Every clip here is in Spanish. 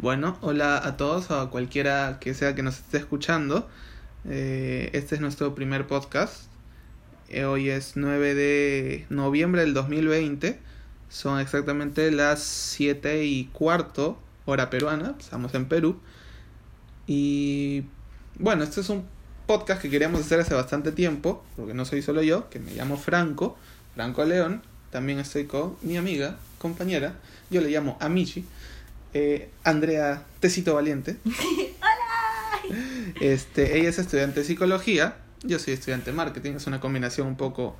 Bueno, hola a todos o a cualquiera que sea que nos esté escuchando. Eh, este es nuestro primer podcast. Eh, hoy es 9 de noviembre del 2020. Son exactamente las 7 y cuarto hora peruana. Estamos en Perú. Y bueno, este es un podcast que queríamos hacer hace bastante tiempo, porque no soy solo yo, que me llamo Franco, Franco León. También estoy con mi amiga, compañera, yo le llamo Amici, eh, Andrea Tecito Valiente. ¡Hola! Este, ella es estudiante de psicología, yo soy estudiante de marketing, es una combinación un poco,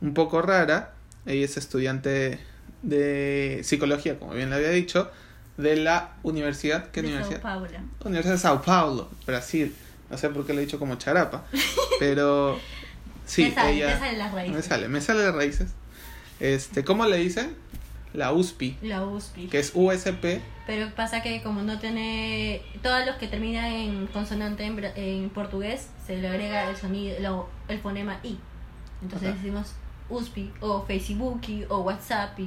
un poco rara. Ella es estudiante de psicología, como bien le había dicho, de la universidad, ¿qué de universidad? Sao Paulo. Universidad de Sao Paulo, Brasil. No sé por qué le he dicho como charapa, pero sí, me sale, ella me salen las raíces. me sale, me de raíces. Este, ¿cómo le dicen? La USPI, La USP. que es USP. Pero pasa que como no tiene... Todos los que terminan en consonante en, en portugués, se le agrega el sonido, lo- el fonema I. Entonces Ajá. decimos USP o Facebook o WhatsApp.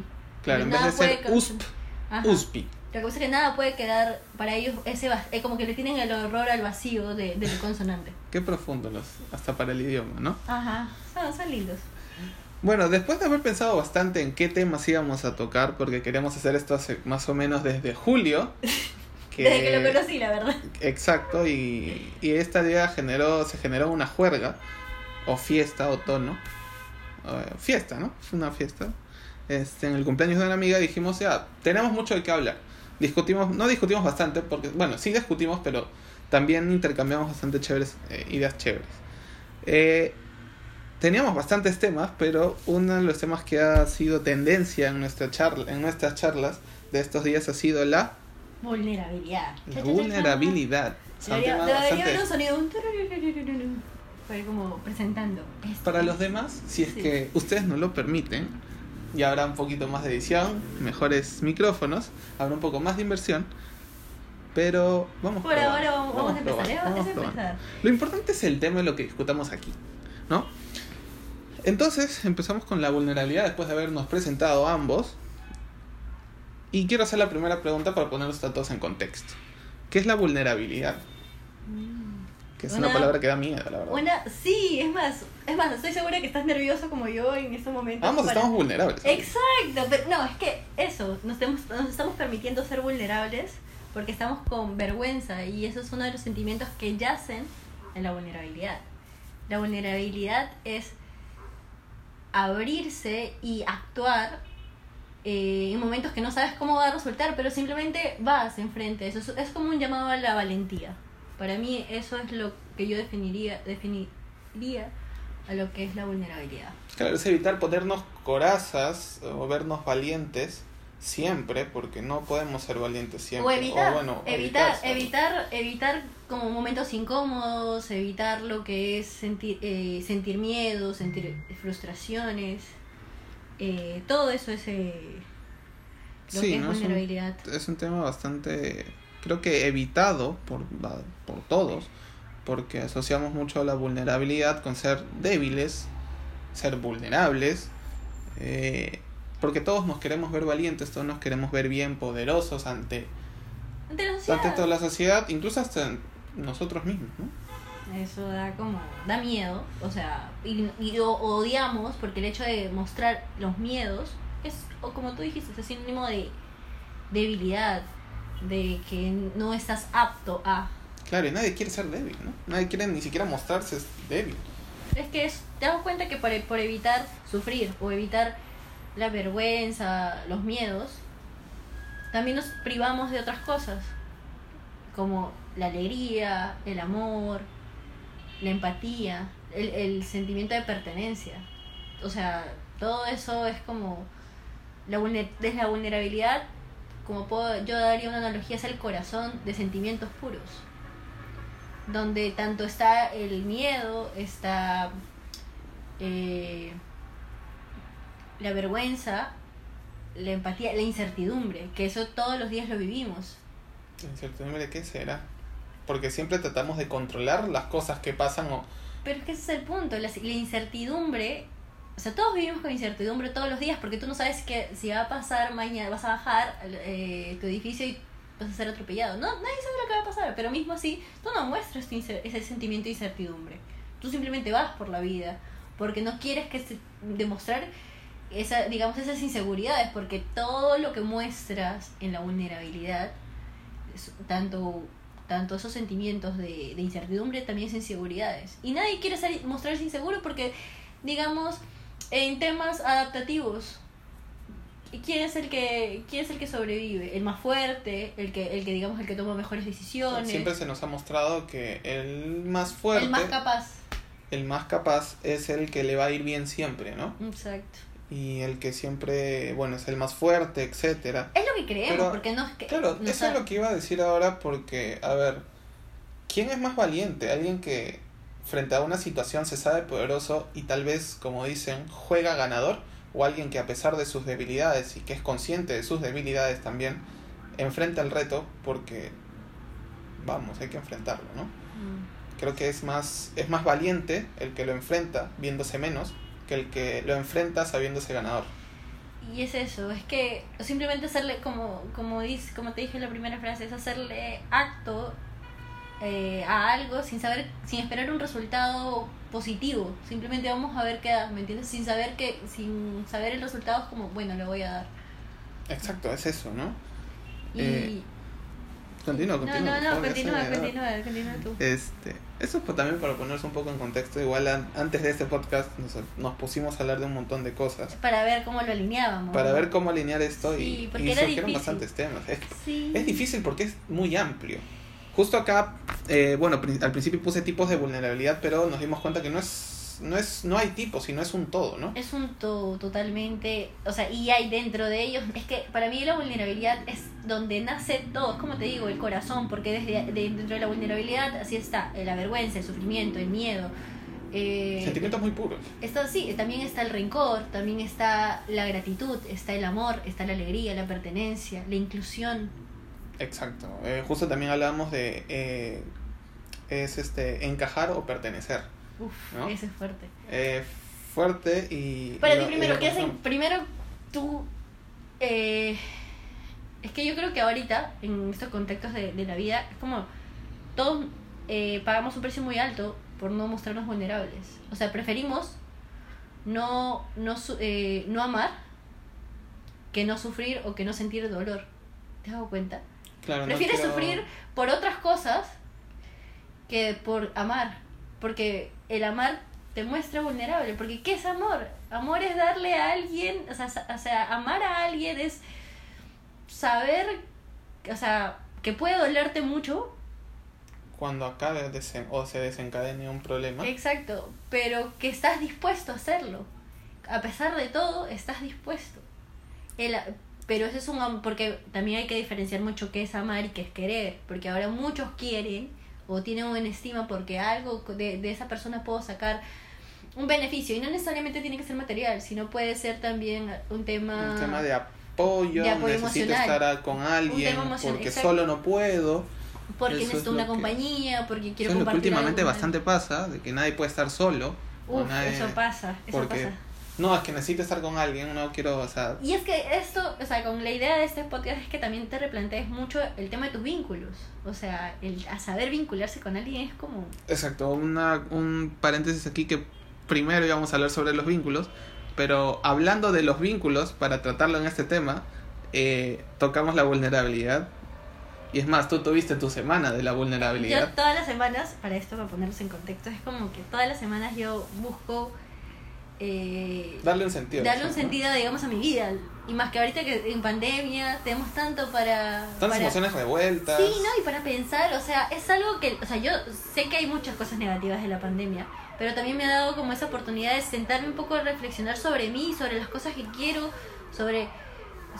Claro, en vez de ser USP. USPI. Lo que pasa es que nada puede quedar para ellos ese es como que le tienen el horror al vacío de, del consonante. Qué profundo los, hasta para el idioma, ¿no? Ajá, son, son lindos. Bueno, después de haber pensado bastante en qué temas íbamos a tocar, porque queríamos hacer esto hace más o menos desde julio. Desde que lo conocí, la verdad. Exacto, y, y esta idea generó, se generó una juerga, o fiesta, o tono. eh, fiesta, ¿no? Una fiesta. Este, en el cumpleaños de una amiga dijimos, ya, tenemos mucho de qué hablar. Discutimos, no discutimos bastante, porque, bueno, sí discutimos, pero también intercambiamos bastante chéveres, eh, ideas chéveres. Eh, teníamos bastantes temas, pero uno de los temas que ha sido tendencia en, nuestra charla, en nuestras charlas de estos días ha sido la, Vulnerabilidad. la vulnerabilidad. Debería, debería bastante- haber un sonido. Un Fue como presentando. esto. Para los demás, si es Sí. que ustedes no lo permiten, y habrá un poquito más de edición, mejores micrófonos, habrá un poco más de inversión, pero vamos Por probando, ahora vamos, vamos a empezar. probando, vamos Vamos a empezar. Lo importante es el tema de lo que discutamos aquí, ¿no? Entonces empezamos con la vulnerabilidad después de habernos presentado ambos. Y quiero hacer la primera pregunta para ponerlos a todos en contexto. ¿Qué es la vulnerabilidad? Que es una, Una- palabra que da miedo, la verdad. Una, sí, es más, es más, estoy segura que estás nervioso como yo en estos momentos. Ambos para- estamos vulnerables. Exacto, pero no, es que eso, nos, estamos- nos estamos permitiendo ser vulnerables porque estamos con vergüenza y eso es uno de los sentimientos que yacen en la vulnerabilidad. La vulnerabilidad es abrirse y actuar eh, en momentos que no sabes cómo va a resultar, pero simplemente vas enfrente. Eso es, es como un llamado a la valentía. Para mí eso es lo que yo definiría, definiría a lo que es la vulnerabilidad. Claro, es evitar ponernos corazas o vernos valientes siempre, porque no podemos ser valientes siempre. O evitar, bueno, evitar, evitar, evitar, como momentos incómodos, evitar lo que es sentir, eh, sentir miedo, sentir frustraciones, eh, todo eso es eh, lo Sí, que es ¿no? Es un- vulnerabilidad. Es un tema bastante, creo que evitado por, por todos, porque asociamos mucho la vulnerabilidad con ser débiles, ser vulnerables, eh, porque todos nos queremos ver valientes, todos nos queremos ver bien poderosos ante, Ante la sociedad, ante toda la sociedad, incluso hasta nosotros mismos, ¿no? eso da como, da miedo, o sea, y, y o- odiamos porque el hecho de mostrar los miedos es, o como tú dijiste, es sinónimo de debilidad, de que no estás apto a... Claro, y nadie quiere ser débil, ¿no? Nadie quiere ni siquiera mostrarse débil. Es que es, te das cuenta que por, por evitar sufrir o evitar la vergüenza, los miedos, también nos privamos de otras cosas, como la alegría, el amor, la empatía, el, el sentimiento de pertenencia. O sea, todo eso es como, la desde la vulnerabilidad, como puedo, yo daría una analogía, es el corazón de sentimientos puros donde tanto está el miedo, está eh, la vergüenza, la empatía, la incertidumbre, que eso todos los días lo vivimos. Incertidumbre de qué será. Porque siempre tratamos de controlar las cosas que pasan o... Pero es que ese es el punto, la, la incertidumbre, o sea, todos vivimos con incertidumbre todos los días porque tú no sabes que si va a pasar mañana, vas a bajar eh, tu edificio y vas a ser atropellado. No, nadie sabe lo que va a pasar, pero mismo así, tú no muestras ese sentimiento de incertidumbre. Tú simplemente vas por la vida, porque no quieres que se, demostrar esa, digamos, esas inseguridades, porque todo lo que muestras en la vulnerabilidad, tanto, tanto esos sentimientos de, de incertidumbre, también es inseguridades. Y nadie quiere ser, mostrarse inseguro porque, digamos, en temas adaptativos, ¿quién es el que, quién es el que sobrevive? El más fuerte, el que, el que digamos, el que toma mejores decisiones, Siempre se nos ha mostrado que el más fuerte, el más capaz. el más capaz es el que le va a ir bien siempre, ¿no? Exacto. Y el que siempre, bueno, es el más fuerte, etcétera. Es lo que creemos, Pero, porque no es que... Claro, no eso es lo que iba a decir ahora porque, a ver, ¿quién es más valiente? Alguien que frente a una situación se sabe poderoso y tal vez, como dicen, juega ganador o alguien que a pesar de sus debilidades y que es consciente de sus debilidades también, enfrenta el reto porque, vamos, hay que enfrentarlo, ¿no? Mm. Creo que es más, es más valiente el que lo enfrenta viéndose menos que el que lo enfrenta sabiéndose ganador. Y es eso, es que simplemente hacerle, como, como, dice, como te dije en la primera frase, es hacerle acto eh, a algo sin saber, sin esperar un resultado positivo. Simplemente vamos a ver qué da, ¿me entiendes? Sin saber que, sin saber el resultado es como, bueno, le voy a dar. Exacto, es eso, ¿no? Y Eh, Continúa, no, continúa. no, no, favor, continúa, continúa tú. Este, eso es pa- también para ponerse un poco en contexto. Igual an- antes de este podcast nos, nos pusimos a hablar de un montón de cosas Para ver cómo lo alineábamos. para ver cómo alinear esto Sí, y, porque y era surgieron difícil. bastantes temas. Es, Sí. es difícil porque es muy amplio. Justo acá, eh, bueno, al principio puse tipos de vulnerabilidad, pero nos dimos cuenta que no es, no es, no hay tipos, sino es un todo, ¿no? Es un todo totalmente, o sea, y hay dentro de ellos, es que para mí la vulnerabilidad es donde nace todo, es como te digo, el corazón, porque desde de- dentro de la vulnerabilidad así está eh, la vergüenza, el sufrimiento, el miedo. Eh, Sentimientos muy puros. está, sí, también está el rencor, también está la gratitud, está el amor, está la alegría, la pertenencia, la inclusión. Exacto. Eh, justo también hablábamos de eh, es este encajar o pertenecer. Uf, ¿No? ese es fuerte. Eh, fuerte y. Para ti primero, ¿qué hacen? Primero tú... eh, es que yo creo que ahorita, en estos contextos de, de la vida, es como todos eh, pagamos un precio muy alto por no mostrarnos vulnerables. O sea, preferimos no, no, eh, no amar que no sufrir o que no sentir dolor. ¿Te has dado cuenta? Claro, no Prefieres quiero- sufrir por otras cosas que por amar. Porque el amar te muestra vulnerable. Porque ¿qué es amor? Amor es darle a alguien, o sea, o sea, amar a alguien es saber, o sea, que puede dolerte mucho. Cuando acabe desen- o se desencadene un problema. Exacto. Pero que estás dispuesto a hacerlo. A pesar de todo, estás dispuesto. El, pero eso es un porque también hay que diferenciar mucho qué es amar y qué es querer, porque ahora muchos quieren o tienen una estima porque algo de, de esa persona puedo sacar un beneficio y no necesariamente tiene que ser material, sino puede ser también un tema, Un tema de apoyo, de apoyo necesito emocional. estar con alguien porque exacto. solo no puedo. porque eso necesito una que- compañía, porque quiero Eso es lo que compartir últimamente algo bastante pasa, de que nadie puede estar solo. Uf, nadie- eso pasa, eso porque pasa. No, es que necesito estar con alguien, no quiero, o sea, Y es que esto, o sea, con la idea de este podcast es que también te replantees mucho el tema de tus vínculos. O sea, el a saber vincularse con alguien es como... Exacto, una, un paréntesis aquí que primero íbamos a hablar sobre los vínculos, pero hablando de los vínculos, para tratarlo en este tema, eh, tocamos la vulnerabilidad. Y es más, tú tuviste tu semana de la Yo vulnerabilidad. todas las semanas, para esto, para ponerlos en contexto, es como que todas las semanas yo busco eh, Darle un sentido. darle un ¿no? sentido, digamos, a mi vida. Y más que ahorita que en pandemia tenemos tanto para... Tantas para- emociones revueltas. Sí, ¿no? Y para pensar, o sea, es algo que, o sea, yo sé que hay muchas cosas negativas de la pandemia, pero también me ha dado como esa oportunidad de sentarme un poco a reflexionar sobre mí, sobre las cosas que quiero, sobre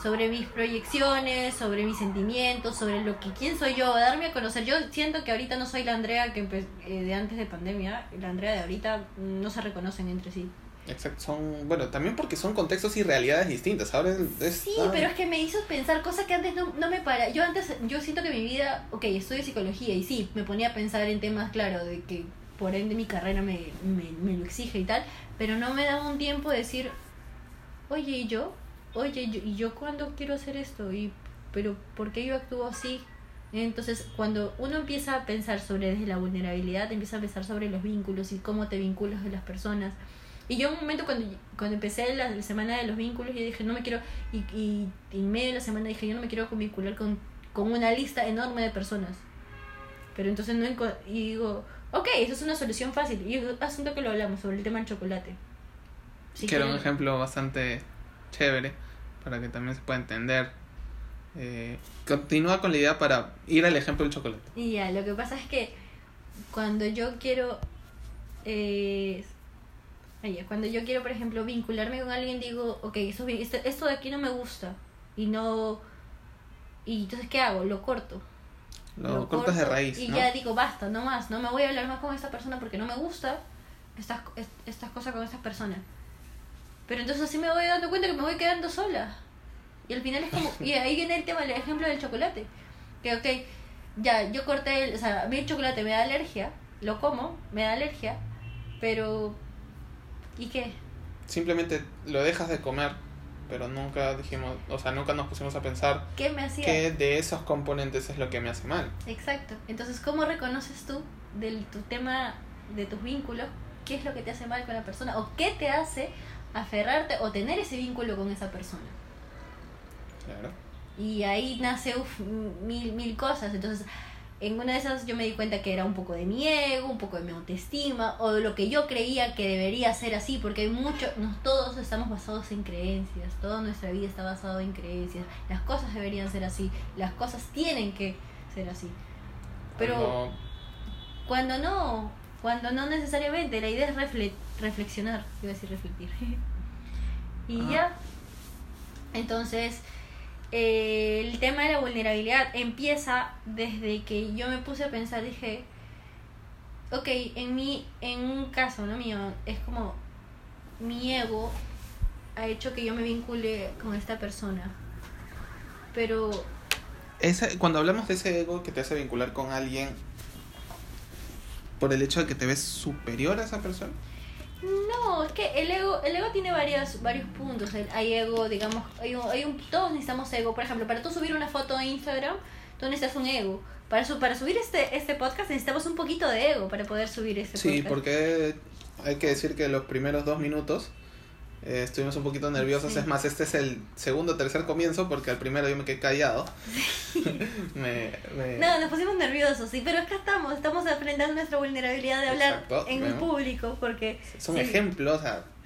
sobre mis proyecciones, sobre mis sentimientos, sobre lo que quién soy yo, darme a conocer. Yo siento que ahorita no soy la Andrea que empe- eh, de antes de pandemia, la Andrea de ahorita no se reconocen entre sí. Exacto, son, bueno, también porque son contextos y realidades distintas. Ahora es, Sí, tan- pero es que me hizo pensar cosas que antes no, no me para. Yo antes, yo siento que mi vida, ok, estudio psicología y sí, me ponía a pensar en temas, claro, de que por ende mi carrera me, me, me lo exige y tal, pero no me daba un tiempo de decir, oye, ¿y yo? Oye, ¿y yo, ¿y yo cuándo quiero hacer esto? ¿Y pero ¿por qué yo actúo así? Entonces, cuando uno empieza a pensar sobre desde la vulnerabilidad, empieza a pensar sobre los vínculos y cómo te vinculas de las personas. Y yo un momento cuando, cuando empecé la, semana de los vínculos, yo dije, no me quiero, y, y, en medio de la semana dije, yo no me quiero vincular con, con una lista enorme de personas. Pero entonces no y digo, ok, eso es una solución fácil. Y asunto que lo hablamos sobre el tema del chocolate. que era un ejemplo bastante chévere para que también se pueda entender eh, continúa con la idea para ir al ejemplo del chocolate. Y ya, lo que pasa es que cuando yo quiero. Eh, cuando yo quiero, por ejemplo, vincularme con alguien, digo, ok, esto, esto de aquí no me gusta. Y no. Y entonces, ¿qué hago? Lo corto. Lo, cortas de raíz. Y ya digo, basta, no más. No me voy a hablar más con esta persona porque no me gusta estas, estas cosas con esta persona. Pero entonces así me voy dando cuenta que me voy quedando sola. Y al final es como, y ahí viene el tema, el ejemplo del chocolate. Que, ok, ya, yo corté, el, o sea, a mí el chocolate me da alergia, lo como, me da alergia, pero, ¿y qué? Simplemente lo dejas de comer, pero nunca dijimos, o sea, nunca nos pusimos a pensar ¿Qué me hacía? que de esos componentes es lo que me hace mal. Exacto. Entonces, ¿cómo reconoces tú del tu tema de tus vínculos qué es lo que te hace mal con la persona o qué te hace aferrarte o tener ese vínculo con esa persona? Y ahí nace mil, mil cosas. Entonces, en una de esas yo me di cuenta que era un poco de mi ego, un poco de mi autoestima, o de lo que yo creía que debería ser así, porque hay mucho, todos estamos basados en creencias, toda nuestra vida está basada en creencias, las cosas deberían ser así, las cosas tienen que ser así. Pero cuando no, cuando no necesariamente, la idea es reflexionar, iba a decir refletir. y ya, entonces el tema de la vulnerabilidad empieza desde que yo me puse a pensar, dije, ok, en, mi, en un caso no mío, es como mi ego ha hecho que yo me vincule con esta persona. Pero... Ese, cuando hablamos de ese ego que te hace vincular con alguien, por el hecho de que te ves superior a esa persona. No, es que el ego, el ego tiene varios, varios puntos. Hay ego, digamos, hay un, hay un, todos necesitamos ego. Por ejemplo, para tú subir una foto a Instagram, tú necesitas un ego. Para, su, para subir este, este podcast necesitamos un poquito de ego para poder subir este podcast. Sí, porque hay que decir que los primeros dos minutos eh, estuvimos un poquito nerviosos. Es más, este es el segundo o tercer comienzo porque al primero yo me quedé callado. No, nos pusimos nerviosos, sí, pero acá estamos. Estamos enfrentando nuestra vulnerabilidad de hablar en un público porque... Son ejemplos.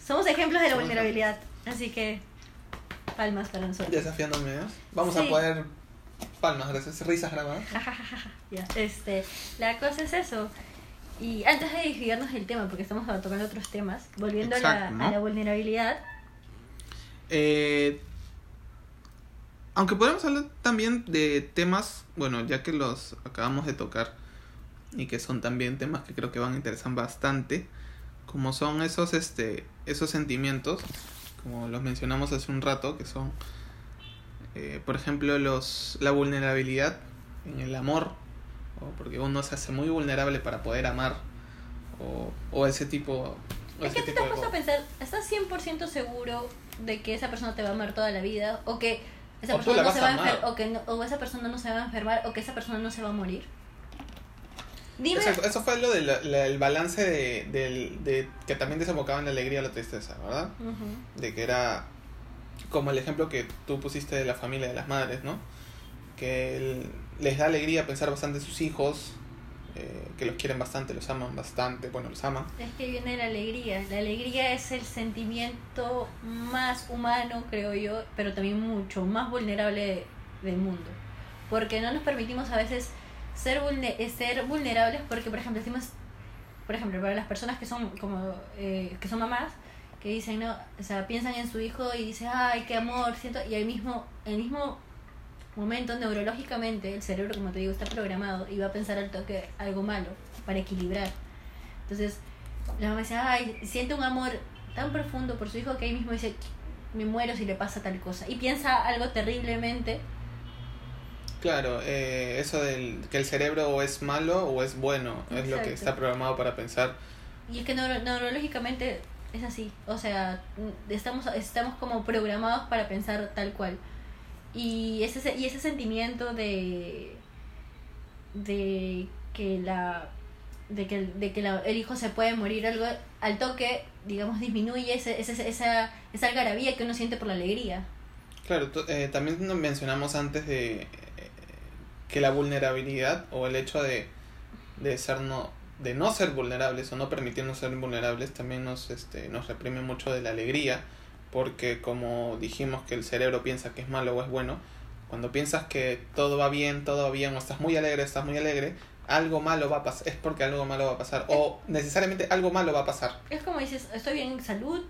Somos ejemplos de la vulnerabilidad. Así que palmas para nosotros. Desafiándome. Vamos a poder... Palmas, gracias. Risas grabadas. ya, este, la cosa es eso. Y antes de desviarnos del tema, porque estamos tocando otros temas, volviendo a, la, vulnerabilidad. Eh, aunque podemos hablar también de temas, bueno, ya que los acabamos de tocar y que son también temas que creo que van a interesar bastante, como son esos, este, esos sentimientos, como los mencionamos hace un rato, que son, eh, por ejemplo, los, la vulnerabilidad en el amor, porque uno se hace muy vulnerable para poder amar o, o ese tipo o es que te has puesto a pensar ¿estás 100% seguro de que esa persona te va a amar toda la vida o que esa persona no se va a enfermar o que o esa persona no se va a enfermar o que esa persona no se va a morir Dime. Eso, fue lo del balance de, de, que también desembocaba en la alegría y la tristeza, ¿verdad? De que era como el ejemplo que tú pusiste de la familia de las madres, ¿no? Que el, les da alegría pensar bastante en sus hijos, eh, que los quieren bastante, los aman bastante, bueno, los aman. Es que viene la alegría. La alegría es el sentimiento más humano, creo yo, pero también mucho más vulnerable del mundo. Porque no nos permitimos a veces ser, ser vulnerables porque, por ejemplo, decimos, por ejemplo, para las personas que son como eh, que son mamás, que dicen, no, o sea, piensan en su hijo y dicen, ay, qué amor, siento, y el mismo, el mismo momento neurológicamente el cerebro, como te digo, está programado y va a pensar al toque algo malo para equilibrar. Entonces, la mamá dice, ay, siente un amor tan profundo por su hijo que ahí mismo dice, me muero si le pasa tal cosa. Y piensa algo terriblemente. Claro, eh, eso del que el cerebro o es malo o es bueno, es lo que está programado para pensar. Y es que neurológicamente es así, o sea, estamos, estamos como programados para pensar tal cual. Y ese, y ese sentimiento de, de que la de que, de que la- el hijo se puede morir algo al toque digamos disminuye ese, ese- esa, esa algarabía que uno siente por la alegría. Claro, eh, también nos mencionamos antes de eh, que la vulnerabilidad o el hecho de, de ser no de no ser vulnerables o no permitirnos ser vulnerables también nos este nos reprime mucho de la alegría porque como dijimos que el cerebro piensa que es malo o es bueno cuando piensas que todo va bien todo va bien o estás muy alegre estás muy alegre algo malo va a pasar es porque algo malo va a pasar o necesariamente algo malo va a pasar. Es como dices estoy bien en salud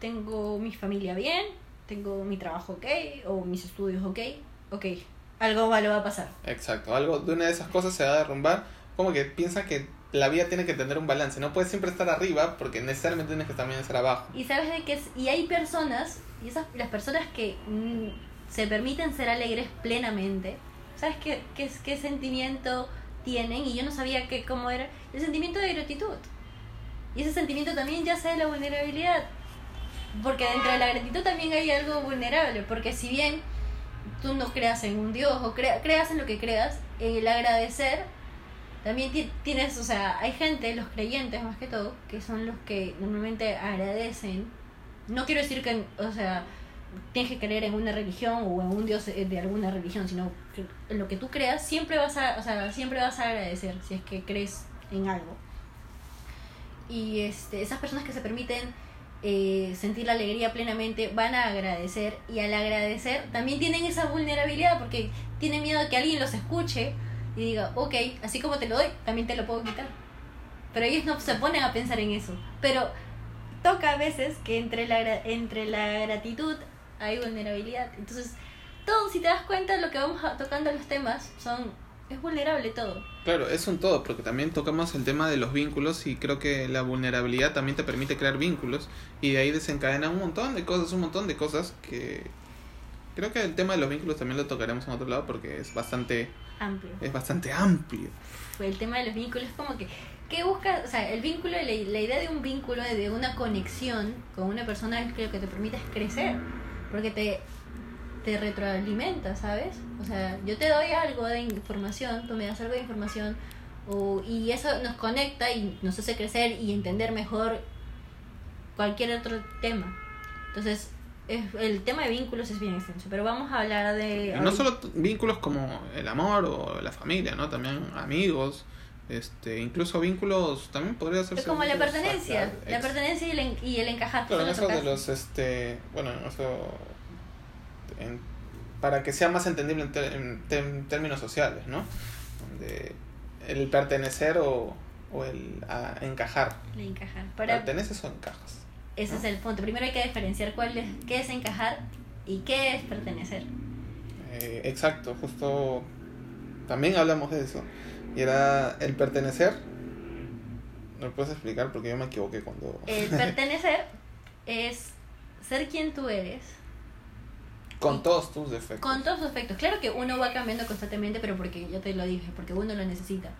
tengo mi familia bien tengo mi trabajo ok o mis estudios ok ok algo malo va a pasar. Exacto, algo de una de esas cosas se va a derrumbar, como que piensa que la vida tiene que tener un balance, no puedes siempre estar arriba porque necesariamente tienes que también estar abajo. y sabes de es, y hay personas y esas las personas que mm, se permiten ser alegres plenamente sabes qué, qué, qué sentimiento tienen y yo no sabía que cómo era. El sentimiento de gratitud. Y ese sentimiento también ya sea de la vulnerabilidad porque dentro de la gratitud también hay algo vulnerable porque si bien tú no creas en un dios o crea- creas en lo que creas el agradecer también ti- tienes, o sea, hay gente, los creyentes más que todo, que son los que normalmente agradecen. No quiero decir que, o sea, tienes que creer en una religión o en un dios eh, de alguna religión, sino que lo que tú creas siempre vas a, o sea, siempre vas a agradecer si es que crees en algo. Y este, esas personas que se permiten eh, sentir la alegría plenamente van a agradecer y al agradecer también tienen esa vulnerabilidad porque tienen miedo de que alguien los escuche y diga, ok, así como te lo doy, también te lo puedo quitar. Pero ellos no se ponen a pensar en eso. Pero toca a veces que entre la, entre la gratitud hay vulnerabilidad. Entonces, todo, si te das cuenta, lo que vamos a- tocando los temas son es vulnerable todo. Claro, es un todo, porque también tocamos el tema de los vínculos y creo que la vulnerabilidad también te permite crear vínculos y de ahí desencadena un montón de cosas, un montón de cosas que creo que el tema de los vínculos también lo tocaremos en otro lado porque es bastante Amplio. es bastante amplio. el tema de los vínculos es como que ¿qué buscas? O sea, el vínculo, la, la idea de un vínculo, de una conexión con una persona es que lo que te permite es crecer, porque te, te retroalimenta, ¿sabes? O sea, yo te doy algo de información, tú me das algo de información, o, y eso nos conecta y nos hace crecer y entender mejor cualquier otro tema. Entonces, es, el tema de vínculos es bien extenso, pero vamos a hablar de... No solo vínculos como el amor o la familia, ¿no? También amigos, este, incluso vínculos también podría ser Es como la pertenencia, la pertenencia y el, y el encajar. Claro, en eso de los, este, bueno, en eso, en- para que sea más entendible en, ter- en términos sociales, ¿no? Donde el pertenecer o, o el a- encajar. El encajar. Para, ¿Perteneces o encajas? Ese es el punto. Primero hay que diferenciar cuál es, qué es encajar y qué es pertenecer. Eh, exacto, justo también hablamos de eso. Y era el pertenecer. ¿Me lo puedes explicar? Porque yo me equivoqué cuando... El pertenecer es ser quien tú eres con todos tus defectos. con todos sus efectos. Claro que uno va cambiando constantemente, pero porque ya te lo dije, porque uno lo necesita.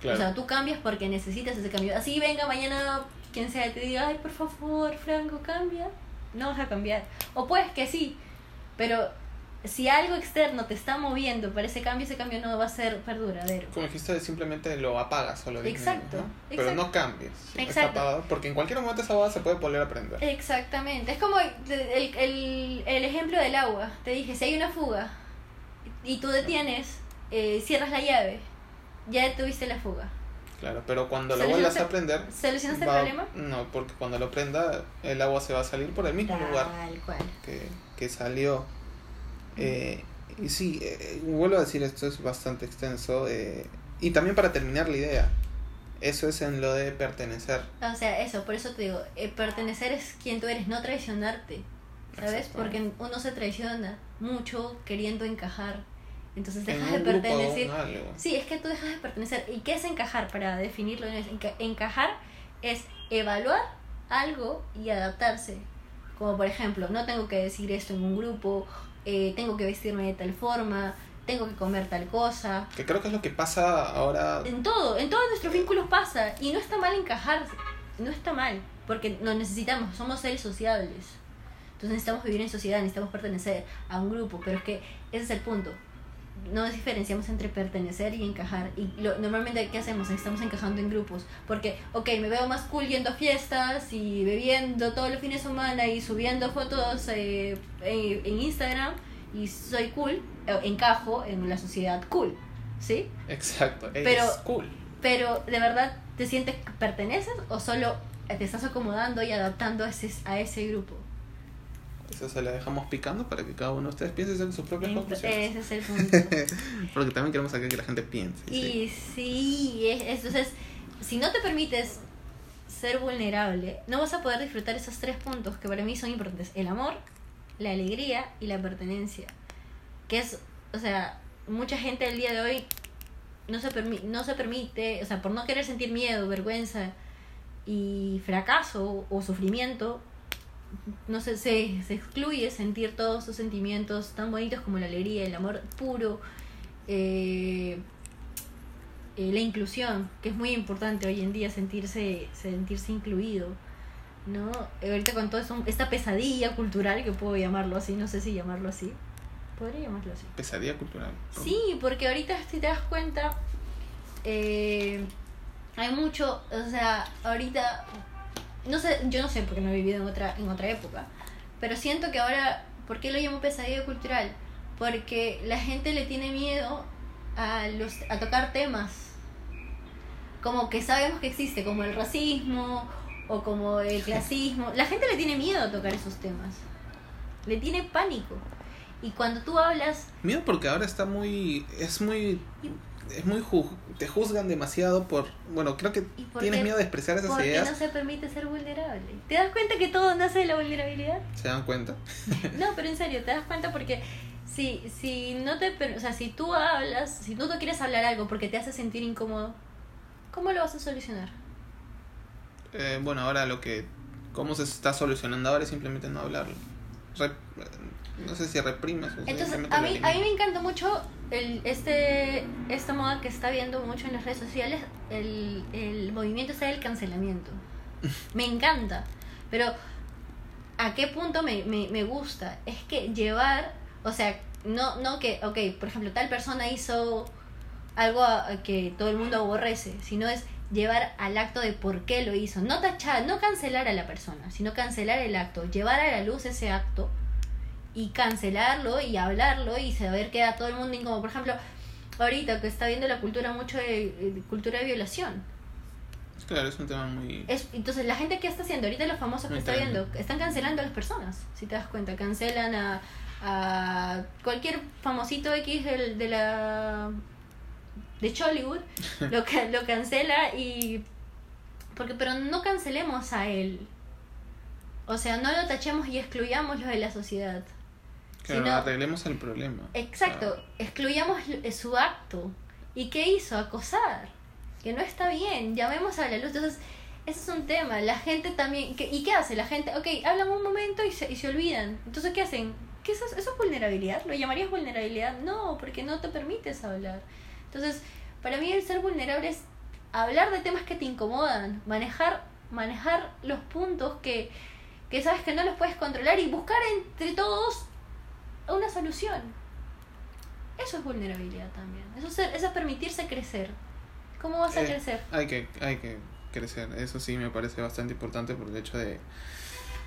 Claro. O sea, tú cambias porque necesitas ese cambio. Así venga mañana quien sea te diga, ay, por favor, Franco, cambia. No vas a cambiar. O puedes que sí, pero si algo externo te está moviendo para ese cambio, ese cambio no va a ser perduradero. Como dijiste, simplemente lo apagas o lo Exacto, ¿no? Pero exacto. no cambies. Exacto. apagado, porque en cualquier momento esa boda se puede volver a prender. Exactamente. Es como el, el, el, el ejemplo del agua. Te dije, si hay una fuga y tú detienes, eh, cierras la llave, ya tuviste la fuga. Claro, pero cuando lo ¿Solucionaste- vuelvas a prender... ¿Solucionaste el problema? No, porque cuando lo prenda, el agua se va a salir por el mismo lugar cual. que, que salió. Eh, y sí, eh, vuelvo a decir, esto es bastante extenso. eh, y también para terminar la idea, eso es en lo de pertenecer. O sea, eso, por eso te digo, pertenecer es quien tú eres, no traicionarte. ¿Sabes? Porque uno se traiciona mucho queriendo encajar. Entonces dejas En de pertenecer. Sí, es que tú dejas de pertenecer. ¿Y qué es encajar? Para definirlo, enca- encajar es evaluar algo y adaptarse. Como por ejemplo, no tengo que decir esto en un grupo, eh, tengo que vestirme de tal forma, tengo que comer tal cosa. Que creo que es lo que pasa ahora. En todo, en todos nuestros vínculos pasa. Y no está mal encajar, no está mal, porque nos necesitamos, somos seres sociables. Entonces necesitamos vivir en sociedad, necesitamos pertenecer a un grupo, pero es que ese es el punto. No diferenciamos entre pertenecer y encajar. Y lo, normalmente, ¿qué hacemos? Estamos encajando en grupos. Porque, ok, me veo más cool yendo a fiestas y bebiendo todos los fines de semana y subiendo fotos eh, en, en Instagram y soy cool, eh, encajo en la sociedad cool. ¿Sí? Exacto, es Pero- cool. Pero, ¿de verdad te sientes que perteneces o solo te estás acomodando y adaptando a ese, a ese grupo? Eso se la dejamos picando para que cada uno de ustedes piense en sus propias conclusiones. Ese es el punto. Porque también queremos sacar que la gente piense. Y sí, es, entonces, si no te permites ser vulnerable, no vas a poder disfrutar esos tres puntos que para mí son importantes. El amor, la alegría y la pertenencia. Que es, o sea, mucha gente el día de hoy no se, permi no se permite, o sea, por no querer sentir miedo, vergüenza y fracaso o sufrimiento, no sé, se, se excluye sentir todos esos sentimientos tan bonitos como la alegría, el amor puro, eh, eh, la inclusión, que es muy importante hoy en día sentirse, sentirse incluido. ¿no? Ahorita con todo eso, esta pesadilla cultural, que puedo llamarlo así, no sé si llamarlo así. Podría llamarlo así. Pesadilla cultural. Sí, porque ahorita si te das cuenta, eh, hay mucho, o sea, ahorita, no sé, yo no sé porque no he vivido en otra, en otra época, pero siento que ahora, ¿por qué lo llamo pesadilla cultural? Porque la gente le tiene miedo a, los, a tocar temas como que sabemos que existe, como el racismo o como el clasismo. La gente le tiene miedo a tocar esos temas, le tiene pánico. Y cuando tú hablas Miedo porque ahora está muy. Es muy. Es muy. ju- te juzgan demasiado por. Bueno, creo que ¿Y por tienes qué? miedo de expresar esas Porque ideas. no se permite ser vulnerable. ¿Te das cuenta que todo nace de la vulnerabilidad? ¿Se dan cuenta? No, pero en serio, te das cuenta porque si, si no te, o sea, si tú hablas, si tú no quieres hablar algo porque te hace sentir incómodo, ¿cómo lo vas a solucionar? Eh, bueno, ahora lo que. ¿Cómo se está solucionando ahora es simplemente no hablarlo. Rep- no sé si reprimes o Entonces, simplemente a mí, a mí me encanta mucho el, este, esta moda que está viendo mucho en las redes sociales, el, el movimiento está del cancelamiento. Me encanta, pero ¿a qué punto me, me, me gusta? Es que llevar, o sea, no, no que, ok, por ejemplo, tal persona hizo algo a- a que todo el mundo aborrece, sino es llevar al acto de por qué lo hizo. No tachar, no cancelar a la persona, sino cancelar el acto, llevar a la luz ese acto y cancelarlo y hablarlo y saber que a todo el mundo incómodo. Por ejemplo, ahorita que está viendo la cultura mucho de, de cultura de violación. Claro, es un tema muy. Es, entonces, la gente que está haciendo, ahorita los famosos que está viendo, están cancelando a las personas, si te das cuenta. Cancelan a, a cualquier famosito X del- de, la de Chollywood, lo, lo cancela y... porque Pero no cancelemos a él. O sea, no lo tachemos y excluyámoslo de la sociedad. Claro, sino- arreglemos el problema. Exacto, excluyamos l- su acto. ¿Y qué hizo? Acosar. Que no está bien, llamemos a la luz. Entonces, ese es un tema. La gente también. ¿qué- ¿Y qué hace? La gente, ok, hablan un momento y se, y se olvidan. Entonces, ¿qué hacen? ¿Qué eso, es- ¿Eso es vulnerabilidad? ¿Lo llamarías vulnerabilidad? No, porque no te permites hablar. Entonces, para mí el ser vulnerable es hablar de temas que te incomodan, manejar, manejar los puntos que, que sabes que no los puedes controlar y buscar entre todos una solución. Eso es vulnerabilidad también. Eso es, eso es permitirse crecer. ¿Cómo vas a Eh, crecer? Hay que, hay que crecer. Eso sí me parece bastante importante por el hecho de.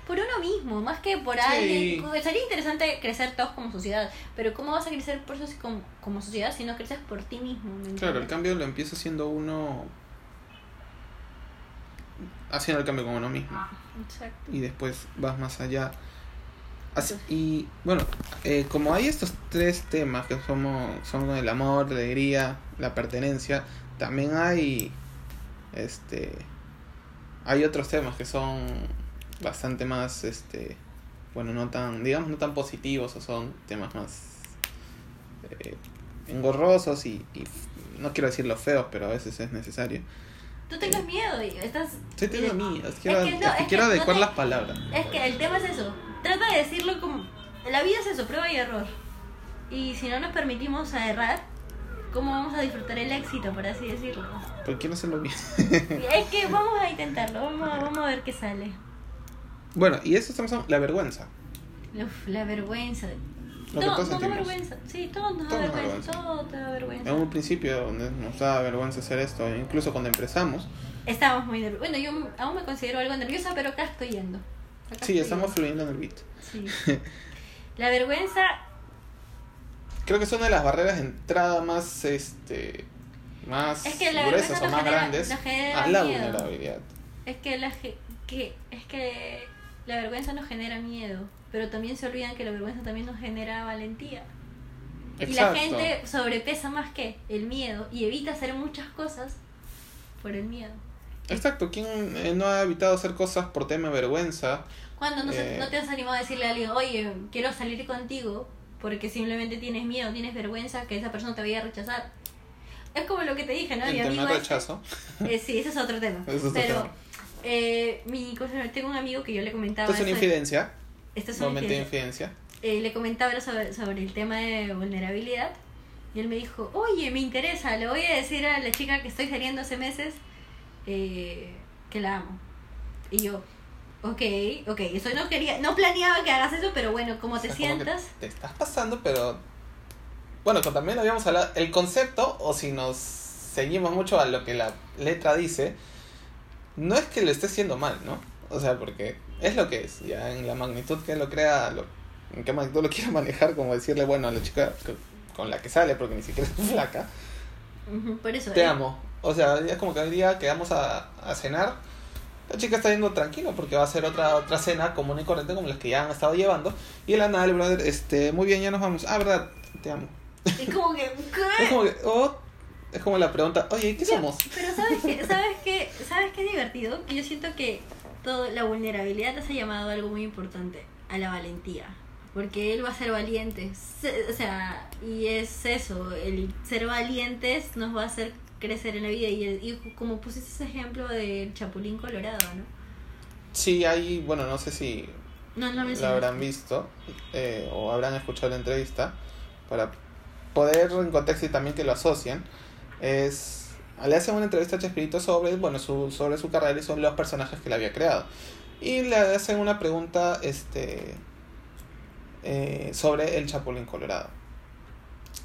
Por uno mismo, más que por Sí. alguien. Sería interesante crecer todos como sociedad, pero ¿cómo vas a crecer por eso si como, como sociedad si no creces por ti mismo? ¿me Claro, el cambio lo empieza haciendo uno. Haciendo el cambio con uno mismo. Exacto. y después vas más allá. Así- y bueno, eh, como hay estos tres temas que somos, son el amor, la alegría, la pertenencia, también hay este hay otros temas que son bastante más este bueno no tan digamos no tan positivos o son temas más eh, engorrosos y, no quiero decirlo feos pero a veces es necesario Tú tengas miedo y estás... Quiero, que no, es que es que quiero no adecuar te- las palabras Es que el tema es eso. Trata de decirlo como... La vida es eso, prueba y error. Y si no nos permitimos a errar, ¿cómo vamos a disfrutar el éxito, por así decirlo? ¿Por qué no hacerlo bien? Es que vamos a intentarlo, vamos a, vamos a ver qué sale. Bueno, y eso estamos hablando, la vergüenza. Uf, la vergüenza. Lo que todo, todos todo da vergüenza. Sí, todo nos da nos vergüenza. Todo te da vergüenza. En un principio nos da vergüenza hacer esto, incluso cuando empezamos, Estábamos muy nerviosos. Bueno, yo aún me considero algo nerviosa, pero acá estoy yendo. Sí, estamos yendo. fluyendo en el beat. Sí. La vergüenza Creo que es una de las barreras de entrada más, este, más Es que la gruesas o más genera- grandes a la miedo. vulnerabilidad. es que la que es que la vergüenza nos genera miedo, pero también se olvidan que la vergüenza también nos genera valentía. Y la gente sobrepesa más que el miedo y evita hacer muchas cosas por el miedo. Exacto, ¿quién eh, no ha evitado hacer cosas por tema de vergüenza? Cuando no, Eh. no te has animado a decirle a alguien, oye, quiero salir contigo, porque simplemente tienes miedo, tienes vergüenza que esa persona te vaya a rechazar. Es como lo que te dije, ¿no? el Mi tema este- rechazo. eh, sí, ese es otro tema. Ese es otro Pero tema. eh, mi cosa, tengo un amigo que yo le comentaba. Esto es una infidencia, esto es una momento de infidencia. infidencia. Eh, le comentaba sobre, sobre el tema de vulnerabilidad y él me dijo, oye, me interesa, le voy a decir a la chica que estoy saliendo hace meses eh, que la amo. Y yo, ok, ok, eso no quería, no planeaba que hagas eso, pero bueno, como te O sea, como que sientas, Te estás pasando, pero... Bueno, como también habíamos hablado, el concepto, o si nos seguimos mucho a lo que la letra dice, no es que lo esté haciendo mal, ¿no? O sea, porque es lo que es, ya en la magnitud que lo crea, lo, en qué magnitud lo quiera manejar, como decirle, bueno, a la chica con la que sale, porque ni siquiera es flaca, por eso. te eh, amo. O sea, es como que hoy día que vamos a, a cenar, la chica está yendo tranquilo porque va a ser otra otra cena común y corriente como las que ya han estado llevando. Y el anal, brother, este, muy bien, ya nos vamos. Ah, verdad, te amo. Es como que, Es como que, oh, es como la pregunta, oye, ¿qué Pero- somos? Pero ¿sabes qué? ¿Sabes qué? ¿Sabes qué es divertido? Yo siento que todo, la vulnerabilidad te ha llamado algo muy importante, a la valentía. Porque él va a ser valiente. Se- O sea, y es eso, el ser valientes nos va a hacer crecer en la vida. Y, el- y como pusiste ese ejemplo del chapulín colorado, ¿no? Sí, hay, bueno, no sé si No, no la mencionaste. habrán visto eh, o habrán escuchado la entrevista para poder en contexto y también que lo asocien es le hacen una entrevista a Chespirito sobre bueno su sobre su carrera y sobre los personajes que le había creado y le hacen una pregunta este eh, sobre el Chapulín Colorado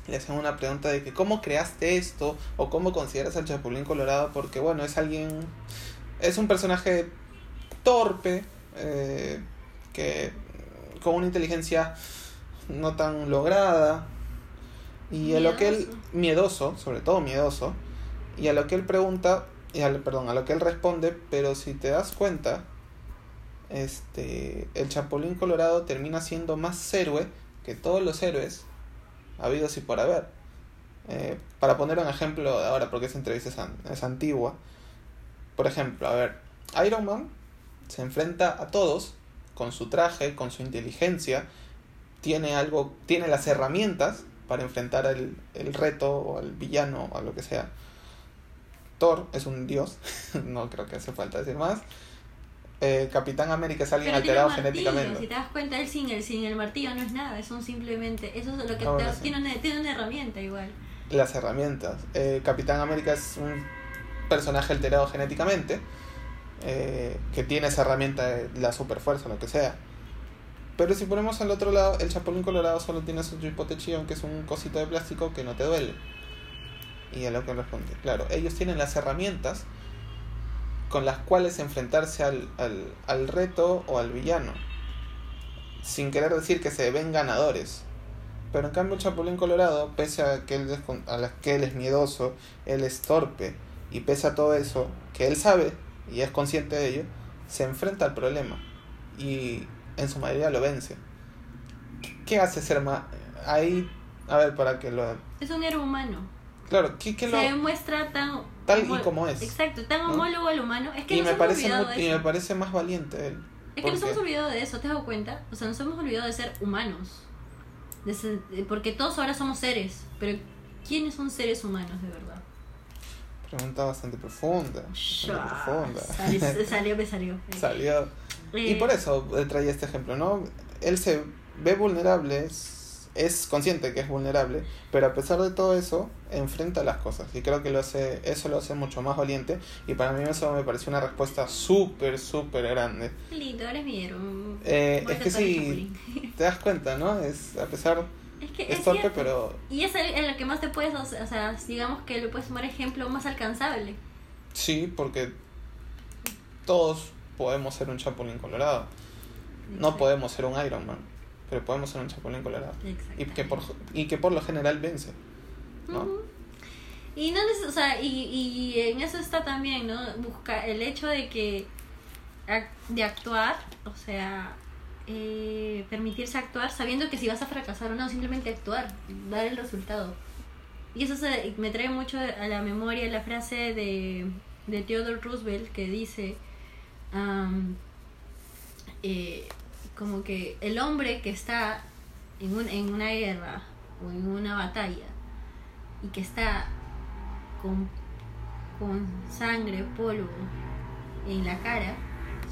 le hacen una pregunta de que cómo creaste esto o cómo consideras al Chapulín Colorado porque bueno es alguien es un personaje torpe eh, que con una inteligencia no tan lograda. Y a lo que él Miedoso. sobre todo miedoso. Y a lo que él pregunta y al, perdón a lo que él responde pero si te das cuenta este el chapulín colorado termina siendo más héroe que todos los héroes habidos y por haber Eh, para poner un ejemplo ahora porque esa entrevista es, es antigua por ejemplo a ver Iron Man se enfrenta a todos con su traje, con su inteligencia, tiene algo, tiene las herramientas para enfrentar el, el reto o al villano o a lo que sea. Thor es un dios, no creo que hace falta decir más. Eh, Capitán América es alguien Pero tiene alterado un martillo, genéticamente. Si te das cuenta, él sin el, sin el martillo no es nada, es un simplemente. Eso es lo que Ah, bueno, te- sí. tiene, una, tiene una herramienta igual. Las herramientas. Eh, Capitán América es un personaje alterado genéticamente, eh, que tiene esa herramienta de la superfuerza, lo que sea. Pero si ponemos al otro lado, el Chapulín Colorado solo tiene su chipotechillón, que es un cosito de plástico que no te duele. Y a lo que responde, claro, ellos tienen las herramientas con las cuales enfrentarse al, al, al reto o al villano. Sin querer decir que se ven ganadores. Pero en cambio el Chapulín Colorado, pese a que él a que él es miedoso, él es torpe, y pese a todo eso, que él sabe y es consciente de ello, se enfrenta al problema y en su mayoría lo vence. ¿Qué hace ser más? Ahí, a ver, para que lo... Es un héroe humano. Claro, ¿qué, qué lo... Se demuestra tan. Tal y como es, Exacto, tan ¿no? homólogo al humano. Es que y, nos me hemos parece olvidado mu- de y me parece más valiente él. Es que nos hemos olvidado de eso, ¿te has dado cuenta? O sea, nos hemos olvidado de ser humanos. De ser- porque todos ahora somos seres. Pero ¿quiénes son seres humanos de verdad? Pregunta bastante profunda. Bastante profunda. sale- salió, me salió. Salió. Y Eh, por eso eh, traía este ejemplo, ¿no? Él se ve vulnerable, es, consciente que es vulnerable, pero a pesar de todo eso, enfrenta las cosas. Y creo que lo hace, eso lo hace mucho más valiente. Y para mí eso me pareció una respuesta súper, súper grande. Lindo, eres mi héroe. Eh, es que sí, te das cuenta, ¿no? Es, a pesar, Es que es es torpe, pero Y es el- en lo que más te puedes, o sea, digamos que le puedes tomar ejemplo más alcanzable. sí, porque todos podemos ser un chapulín colorado. No podemos ser un Iron Man, pero podemos ser un chapulín colorado. Y que por, y que por lo general vence, ¿no? Y no o sea, y, y en eso está también, ¿no? Busca el hecho de que de actuar, o sea, eh, permitirse actuar sabiendo que si vas a fracasar o no, simplemente actuar, dar el resultado. Y eso se- me trae mucho a la memoria la frase de, de Theodore Roosevelt que dice, eh, como que el hombre que está en, un- en una guerra o en una batalla y que está con, con sangre, polvo en la cara,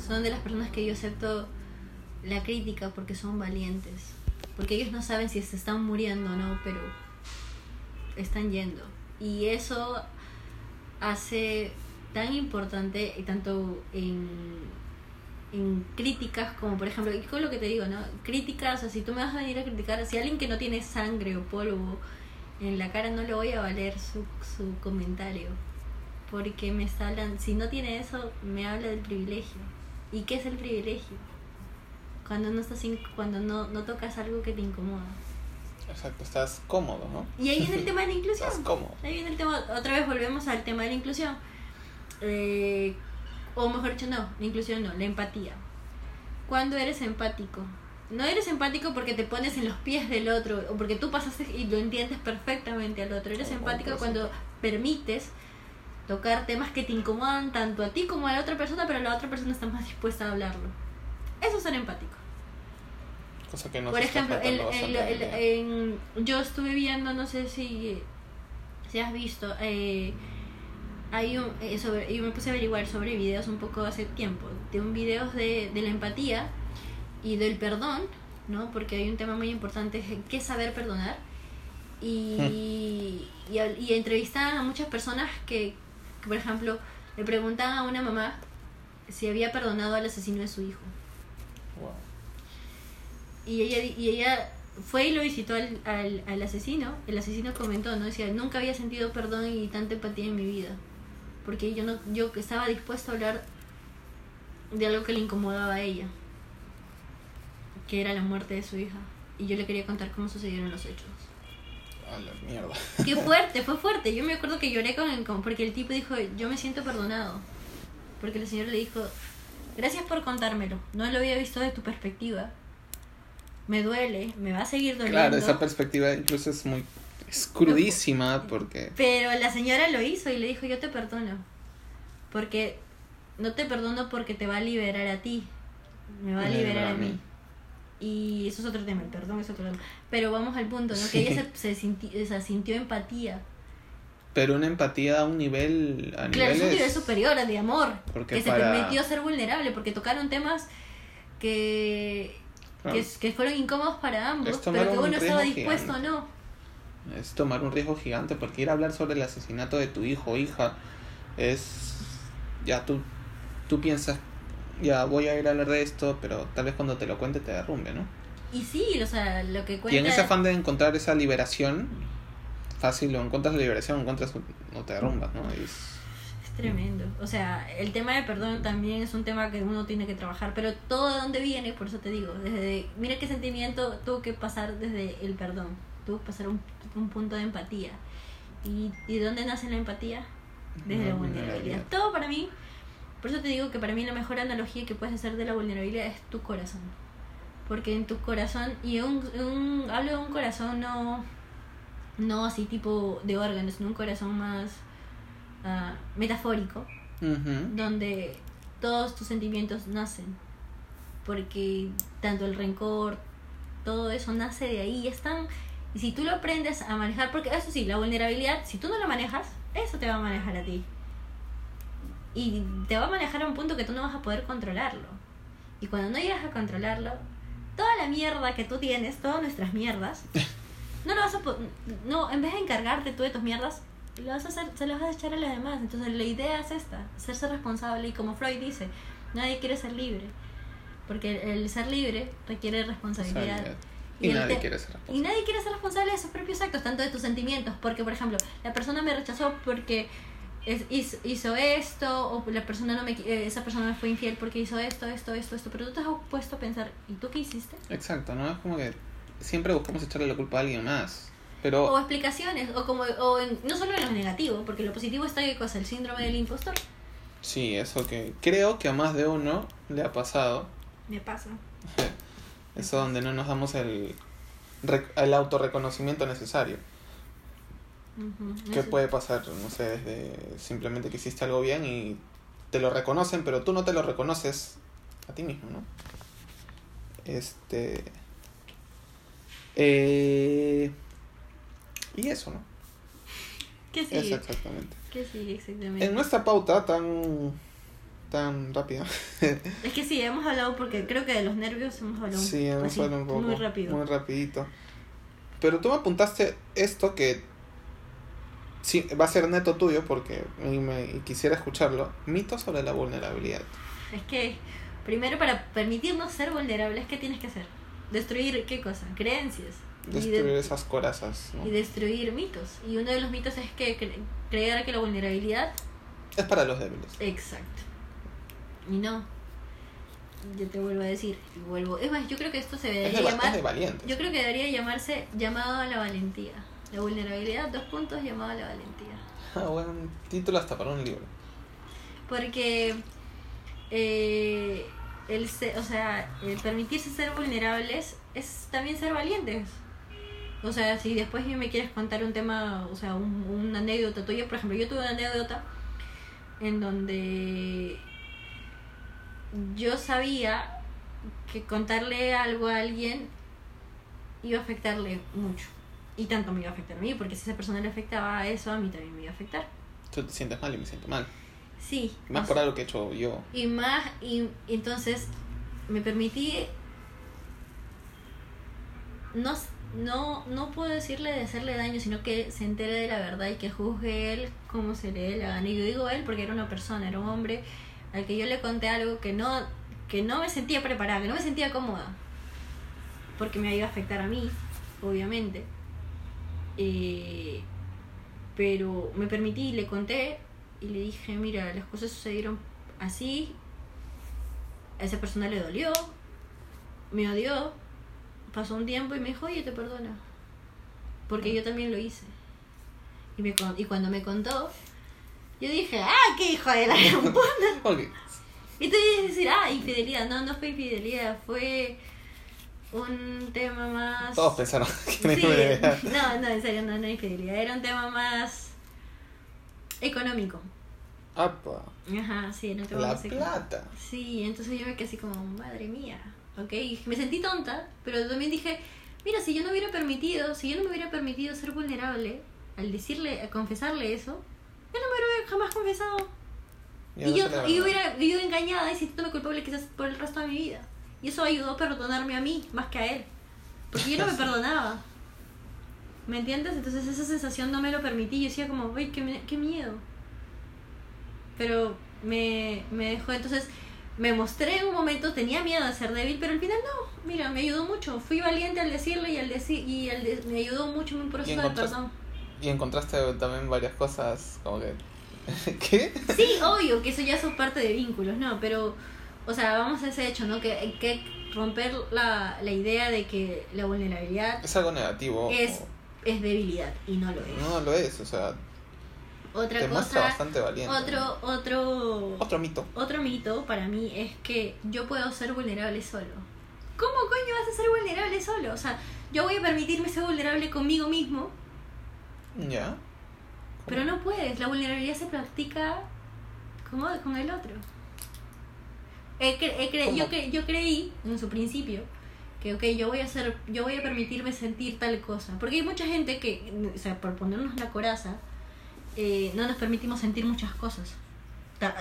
son de las personas que yo acepto la crítica porque son valientes. Porque ellos no saben si se están muriendo o no, pero están yendo. Y eso hace tan importante, tanto en, en críticas como, por ejemplo, y con lo que te digo, ¿no? Críticas, o sea, si tú me vas a venir a criticar, si alguien que no tiene sangre o polvo en la cara, no le voy a valer su, su comentario. Porque me está hablando, si no tiene eso, me habla del privilegio. ¿Y qué es el privilegio? Cuando no estás in- cuando no, no tocas algo que te incomoda. Exacto, estás cómodo, ¿no? Y ahí viene el tema de la inclusión. Estás cómodo. Ahí viene el tema, otra vez volvemos al tema de la inclusión. Eh, o mejor dicho, no, la inclusión no, la empatía. Cuando eres empático. No eres empático porque te pones en los pies del otro o porque tú pasaste y lo entiendes perfectamente al otro. Eres empático cuando permites tocar temas que te incomodan tanto a ti como a la otra persona, pero la otra persona está más dispuesta a hablarlo. Eso es ser empático. Cosa que no Por ejemplo, el, el- yo estuve viendo, no sé si, si has visto, eh, hay un, eh, sobre, yo me puse a averiguar sobre videos un poco hace tiempo, de un videos de, de la empatía y del perdón, ¿no? Porque hay un tema muy importante que es saber perdonar. Y, y, al- y entrevistaban a muchas personas que, que, por ejemplo, le preguntaban a una mamá si había perdonado al asesino de su hijo. Wow. Y ella, y ella fue y lo visitó al, al, al asesino. El asesino comentó, ¿no? Decía, nunca había sentido perdón y tanta empatía en mi vida. Porque yo no yo estaba dispuesto a hablar de algo que le incomodaba a ella. Que era la muerte de su hija. Y yo le quería contar cómo sucedieron los hechos. A la mierda. Qué fuerte, fue fuerte. Yo me acuerdo que lloré con, con porque el tipo dijo, yo me siento perdonado. Porque el señor le dijo, gracias por contármelo. No lo había visto de tu perspectiva. Me duele, me va a seguir doliendo. Claro, esa perspectiva incluso es muy es crudísima porque Pero la señora lo hizo y le dijo, yo te perdono. Porque no te perdono porque te va a liberar a ti. Me va a liberar a mí. Y eso es otro tema, el perdón es otro tema. Pero vamos al punto, ¿no? Sí. Que ella se, se sinti- o sea, sintió empatía. pero una empatía a un nivel a Claro, es un nivel superior de amor. Porque que se permitió ser vulnerable porque tocaron temas que, Claro. que, que fueron incómodos para ambos, pero que un uno estaba dispuesto o no. Es tomar un riesgo gigante porque ir a hablar sobre el asesinato de tu hijo o hija es ya tú tú piensas ya voy a ir a hablar de esto pero tal vez cuando te lo cuente te derrumbe no Y sí, o sea, lo que y en cuenta... ese afán de encontrar esa liberación fácil lo encuentras la liberación encuentras no te derrumbas no Y Es tremendo. O sea, el tema de perdón también es un tema que uno tiene que trabajar, pero todo de dónde viene, por eso te digo, desde mira qué sentimiento tuvo que pasar desde el perdón, tuvo que pasar un, un punto de empatía. ¿Y, ¿Y de dónde nace la empatía? Desde La la vulnerabilidad. Todo para mí, por eso te digo que para mí la mejor analogía que puedes hacer de la vulnerabilidad es tu corazón. Porque en tu corazón, y un, un, hablo de un corazón no, no así tipo de órganos, sino un corazón más ah, metafórico, donde todos tus sentimientos nacen. Porque tanto el rencor, todo eso nace de ahí. y Están, y si tú lo aprendes a manejar, porque eso sí, la vulnerabilidad, si tú no lo manejas, eso te va a manejar a ti. Y te va a manejar a un punto que tú no vas a poder controlarlo. Y cuando no llegas a controlarlo, toda la mierda que tú tienes, todas nuestras mierdas, no lo vas a no, en vez de encargarte tú de tus mierdas, lo vas a hacer, se las vas a echar a los demás. Entonces la idea es esta, hacerse responsable y como Freud dice, nadie quiere ser libre. Porque el ser libre requiere responsabilidad. Y, Y nadie te- quiere ser Y responsable. nadie quiere ser responsable de sus propios actos, tanto de tus sentimientos. Porque, por ejemplo, la persona me rechazó porque es- hizo, hizo esto, o la persona no me, eh, esa persona me fue infiel porque hizo esto, esto, esto, esto. Pero tú te has puesto a pensar, ¿y tú qué hiciste? Exacto, ¿no? Es como que siempre buscamos echarle la culpa a alguien más. Pero O explicaciones, o como, o en- no solo en lo negativo, porque lo positivo está qué cosa, el síndrome del impostor. sí, eso que creo que a más de uno le ha pasado. Me pasa. Eso donde no nos damos el, el autorreconocimiento necesario. Ujú, ¿Qué eso- puede pasar? No sé, desde simplemente que hiciste algo bien y te lo reconocen, pero tú no te lo reconoces a ti mismo, ¿no? Este. Eh, y eso, ¿no? ¿Qué Eso sigue? exactamente. ¿Qué sigue exactamente? En nuestra pauta tan. Tan rápida. Es que sí, hemos hablado porque creo que de los nervios hemos hablado sí, hemos así, hablado un poco. muy rápido. Muy rapidito. Pero tú me apuntaste esto que. Sí, va a ser neto tuyo porque y me, y quisiera escucharlo. Mito sobre la vulnerabilidad. Es que primero para permitirnos ser vulnerables, ¿qué tienes que hacer? Destruir qué cosa? Creencias. De- Destruir esas corazas, ¿no? y destruir mitos. Y uno de los mitos es que cre- creer que la vulnerabilidad Es para los débiles. Exacto. Y no. Yo te vuelvo a decir, y vuelvo. Es más, yo creo que esto se Es debería de, es llamar. de valientes. Yo creo que debería llamarse llamado a la valentía. La vulnerabilidad, dos puntos, llamado a la valentía. Ah, buen título hasta para un libro. Porque eh, el se- o sea, el permitirse ser vulnerables es también ser valientes. O sea, si después me quieres contar un tema, o sea, un, una anécdota tuya, por ejemplo, yo tuve una anécdota en donde yo sabía que contarle algo a alguien iba a afectarle mucho. Y tanto me iba a afectar a mí, porque si esa persona le afectaba a eso, a mí también me iba a afectar. Tú te sientes mal y me siento mal. Sí. Más o por algo que he hecho yo. y más, y entonces me permití. No, no, no puedo decirle de hacerle daño, sino que se entere de la verdad y que juzgue él como se le dé la gana. Y yo digo él porque era una persona, era un hombre al que yo le conté algo que no, que no me sentía preparada, que no me sentía cómoda. Porque me iba a afectar a mí, obviamente. Eh, pero me permití, le conté y le dije, mira, las cosas sucedieron así, a esa persona le dolió, me odió, pasó un tiempo y me dijo, oye, te perdono, porque yo también lo hice. Y, me, y cuando me contó, yo dije, ah, qué hijo de la gran puta. Y tú ibas a decir, ah, infidelidad. No, no fue infidelidad, fue un tema más... todos pensaron que Sí, no a llegar. no, no, en serio, no, no infidelidad. Era un tema más económico. Apa, Ajá, sí, era un tema la más económico. plata. Sí, entonces yo me quedé así como, madre mía, ¿ok? Me sentí tonta, pero también dije, mira, si yo no hubiera permitido, si yo no me hubiera permitido ser vulnerable, al decirle, a confesarle eso, yo no me hubiera jamás confesado. Ya Y no yo, y yo verdad. hubiera vivido engañada y sintiéndome culpable quizás por el resto de mi vida. Y eso ayudó a perdonarme a mí más que a él. Porque yo no me perdonaba. ¿Me entiendes? Entonces esa sensación no me lo permití. Yo decía como, uy, qué, qué miedo. Pero me, me dejó, entonces me mostré en un momento, tenía miedo de ser débil, pero al final no. Mira, me ayudó mucho. Fui valiente al decirle y al decir y al de- me ayudó mucho en mi proceso de perdón. Y encontraste también varias cosas como que... ¿Qué? Sí, obvio, que eso ya son parte de vínculos, ¿no? Pero, o sea, vamos a ese hecho, ¿no? Que que romper la, la idea de que la vulnerabilidad Es algo negativo. es, o- es debilidad y no lo es. No lo es, o sea, Otra te cosa, bastante valiente. otro, otro, Otro mito. otro mito para mí es que yo puedo ser vulnerable solo. ¿Cómo coño vas a ser vulnerable solo? O sea, yo voy a permitirme ser vulnerable conmigo mismo, Ya. pero no puedes. La vulnerabilidad se practica como con el otro. He cre- he cre- ¿Cómo? yo, cre- yo creí en su principio que ok, yo voy a hacer, yo voy a permitirme sentir tal cosa. Porque hay mucha gente que, o sea, por ponernos la coraza, eh, no nos permitimos sentir muchas cosas.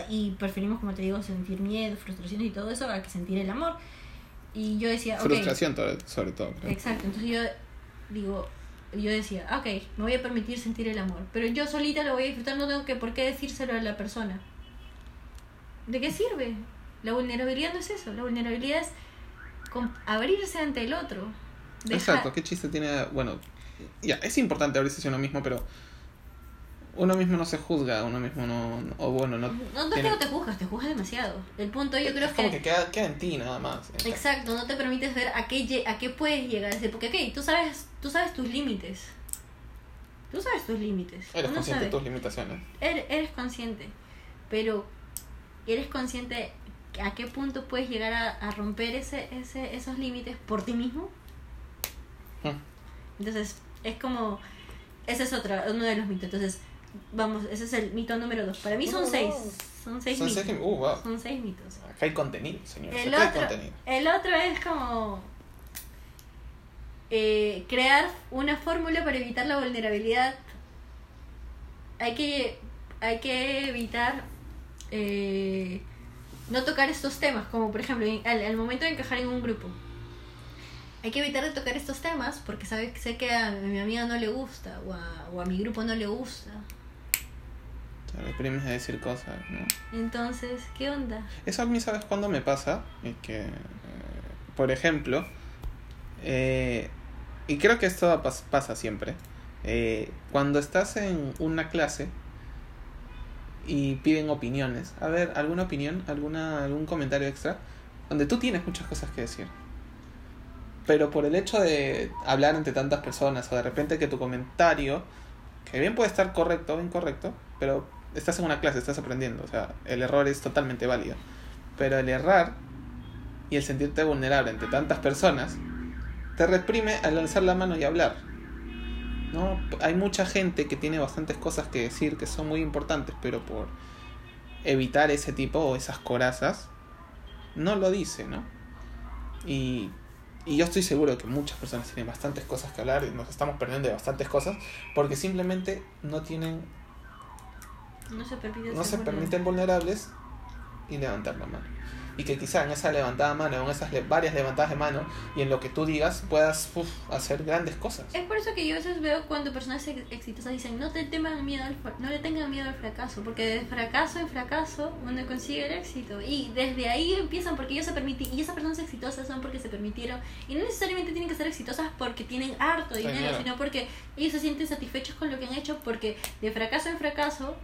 Y preferimos, como te digo, sentir miedo, frustraciones y todo eso a que sentir el amor. Y yo decía, ok, Frustración sobre todo, creo. Exacto, entonces yo digo, yo decía, ok, me voy a permitir sentir el amor, pero yo solita lo voy a disfrutar, no tengo que por qué decírselo a la persona. ¿De qué sirve? La vulnerabilidad no es eso, la vulnerabilidad es abrirse ante el otro. Exacto, qué chiste tiene. Bueno, ya, es importante abrirse hacia uno mismo, pero uno mismo no se juzga, uno mismo no. no- o bueno, no. No, no es que tiene- te juzgas, te juzgas demasiado. El punto yo creo es es como que... que queda, queda en ti nada más. Exacto, no te permites ver a qué, a qué puedes llegar a. Porque, ok, tú sabes, tú sabes tus límites. Tú sabes tus límites. Eres Uno consciente de tus limitaciones. Eres, eres consciente. Pero, ¿eres consciente a qué punto puedes llegar a, a romper ese, ese, esos límites por ti mismo? Hmm. Entonces, es como. Ese es otra, uno de los mitos. Entonces, vamos, ese es el mito número dos. Para mí son no, seis. Son seis Son mitos. seis uh, wow. Son seis mitos. Acá hay contenido, señor. El otro, contenido. el otro es como eh, crear una fórmula para evitar la vulnerabilidad. Hay que, hay que evitar eh, no tocar estos temas, como por ejemplo al, al momento de encajar en un grupo. Hay que evitar de tocar estos temas porque sabe, sé que a mi amiga no le gusta o a, o a mi grupo no le gusta. Te reprimes a decir cosas, ¿no? Entonces, ¿qué onda? Eso a mí, ¿sabes cuándo me pasa? Es que, eh, por ejemplo, eh, y creo que esto pas- pasa siempre, eh, cuando estás en una clase y piden opiniones, a ver, ¿alguna opinión? ¿Alguna, ¿Algún comentario extra? Donde tú tienes muchas cosas que decir. Pero por el hecho de hablar ante tantas personas o de repente que tu comentario, que bien puede estar correcto o incorrecto, pero estás en una clase, estás aprendiendo, o sea, el error es totalmente válido. Pero el errar y el sentirte vulnerable ante tantas personas te reprime al alzar la mano y hablar. ¿No? Hay mucha gente que tiene bastantes cosas que decir que son muy importantes, pero por evitar ese tipo o esas corazas, no lo dice, ¿no? Y, y yo estoy seguro que muchas personas tienen bastantes cosas que hablar y nos estamos perdiendo de bastantes cosas porque simplemente no tienen No se permite no ser se vulnerable. permiten vulnerables y levantar la mano. Y que quizá en esa levantada de mano, en esas le- varias levantadas de mano y en lo que tú digas puedas uf, hacer grandes cosas. Es por eso que yo a veces veo cuando personas ex- exitosas dicen no te teman miedo al no le tengan miedo al fracaso, porque de fracaso en fracaso uno consigue el éxito y desde ahí empiezan porque ellos se permiten y esas personas exitosas son porque se permitieron y no necesariamente tienen que ser exitosas porque tienen harto dinero, Dinero. sino porque ellos se sienten satisfechos con lo que han hecho porque de fracaso en fracaso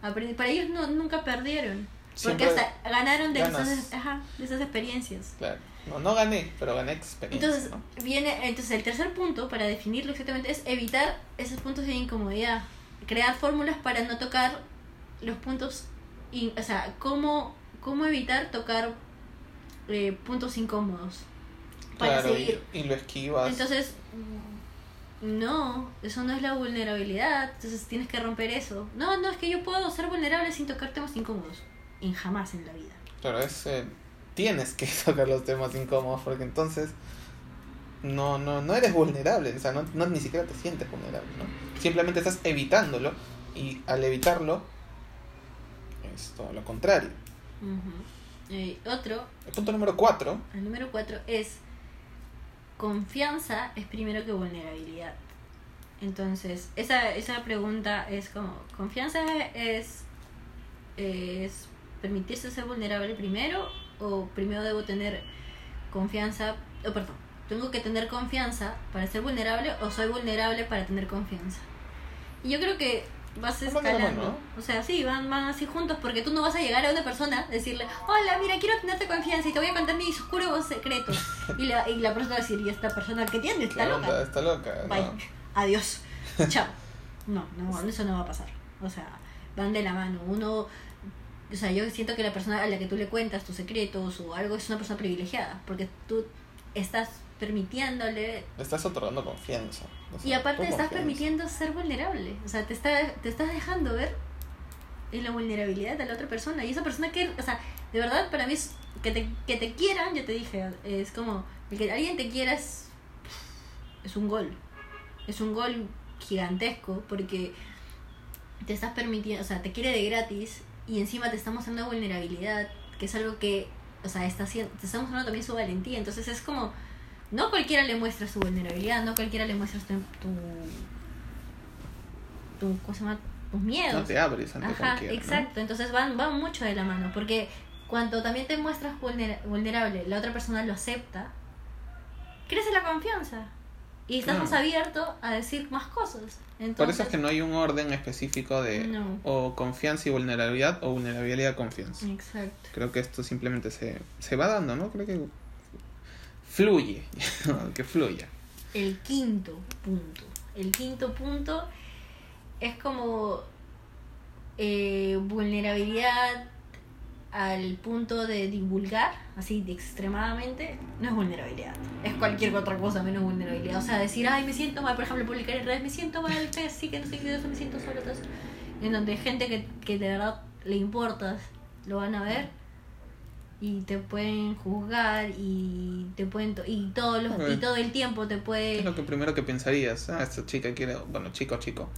para ellos no, nunca perdieron. Porque Siempre hasta ganaron de ganas. esas, ajá, de esas experiencias. Claro. No, no gané, pero gané experiencia. Entonces, ¿no? viene, entonces el tercer punto, para definirlo exactamente, es evitar esos puntos de incomodidad. Crear fórmulas para no tocar los puntos, in- o sea, cómo, cómo evitar tocar eh, puntos incómodos para Claro, seguir. y, y lo esquivas. Entonces, no, eso no es la vulnerabilidad, entonces tienes que romper eso. No, no, es que yo puedo ser vulnerable sin tocar temas incómodos. En jamás en la vida. Claro, es, eh, tienes que tocar los temas incómodos porque entonces no, no, no eres vulnerable, o sea, no, no- ni siquiera te sientes vulnerable, ¿no? Simplemente estás evitándolo y al evitarlo es todo lo contrario. Ujú. Eh, otro, El punto número 4 el número cuatro es confianza es primero que vulnerabilidad. Entonces, esa, esa pregunta es como, ¿confianza es, es permitirse ser vulnerable primero o primero debo tener confianza, oh, perdón, tengo que tener confianza para ser vulnerable o soy vulnerable para tener confianza? Y yo creo que vas escalando. mano, O sea, sí, van, van así juntos porque tú no vas a llegar a una persona decirle, hola, mira, quiero tenerte confianza y te voy a contar mi oscuro secreto. Y la, y la persona va a decir, ¿y esta persona que tiene? Está loca. onda está loca. ¿no? Bye. Adiós. Chao. No, no, eso no va a pasar. O sea, van de la mano. Uno, o sea, yo siento que la persona a la que tú le cuentas tus secretos o algo es una persona privilegiada, porque tú estás permitiéndole Le estás otorgando confianza. O sea, y aparte tu estás permitiendo ser vulnerable. O sea, te, está, te estás dejando ver en la vulnerabilidad de la otra persona. Y esa persona que, o sea, de verdad para mí es que te, que te quieran, ya te dije, es como, el que alguien te quiera es, es un gol. Es un gol gigantesco porque te estás permitiendo, o sea, te quiere de gratis y encima te está mostrando vulnerabilidad, que es algo que, o sea, está haciendo, te está mostrando también su valentía. Entonces es como, no cualquiera le muestra su vulnerabilidad, no cualquiera le muestra tu, tu, tu ¿cómo se llama? tus miedos. No te abres ante Ajá, cualquiera. ¿no? exacto. Entonces van, van mucho de la mano. Porque cuando también te muestras vulnera- vulnerable, la otra persona lo acepta, crece la confianza. Y estás más abierto a decir más cosas. Entonces, Por eso es que no hay un orden específico de No. o confianza y vulnerabilidad o vulnerabilidad y confianza. Exacto. Creo que esto simplemente se, se va dando, ¿no? Creo que fluye, que fluya. El quinto punto. El quinto punto es como eh, vulnerabilidad al punto de divulgar, así de extremadamente, no es vulnerabilidad. Es cualquier otra cosa menos vulnerabilidad. O sea, decir, ay, me siento mal, por ejemplo, publicar en redes, me siento mal, sí, que no sé qué, eso, me siento solo, todo eso. En donde gente que, que de verdad le importas, lo van a ver y te pueden juzgar y te pueden to- y todos los, y todo el tiempo te ¿Qué puede es lo que primero que pensarías? Ah, esta chica quiere, bueno, chico, chico.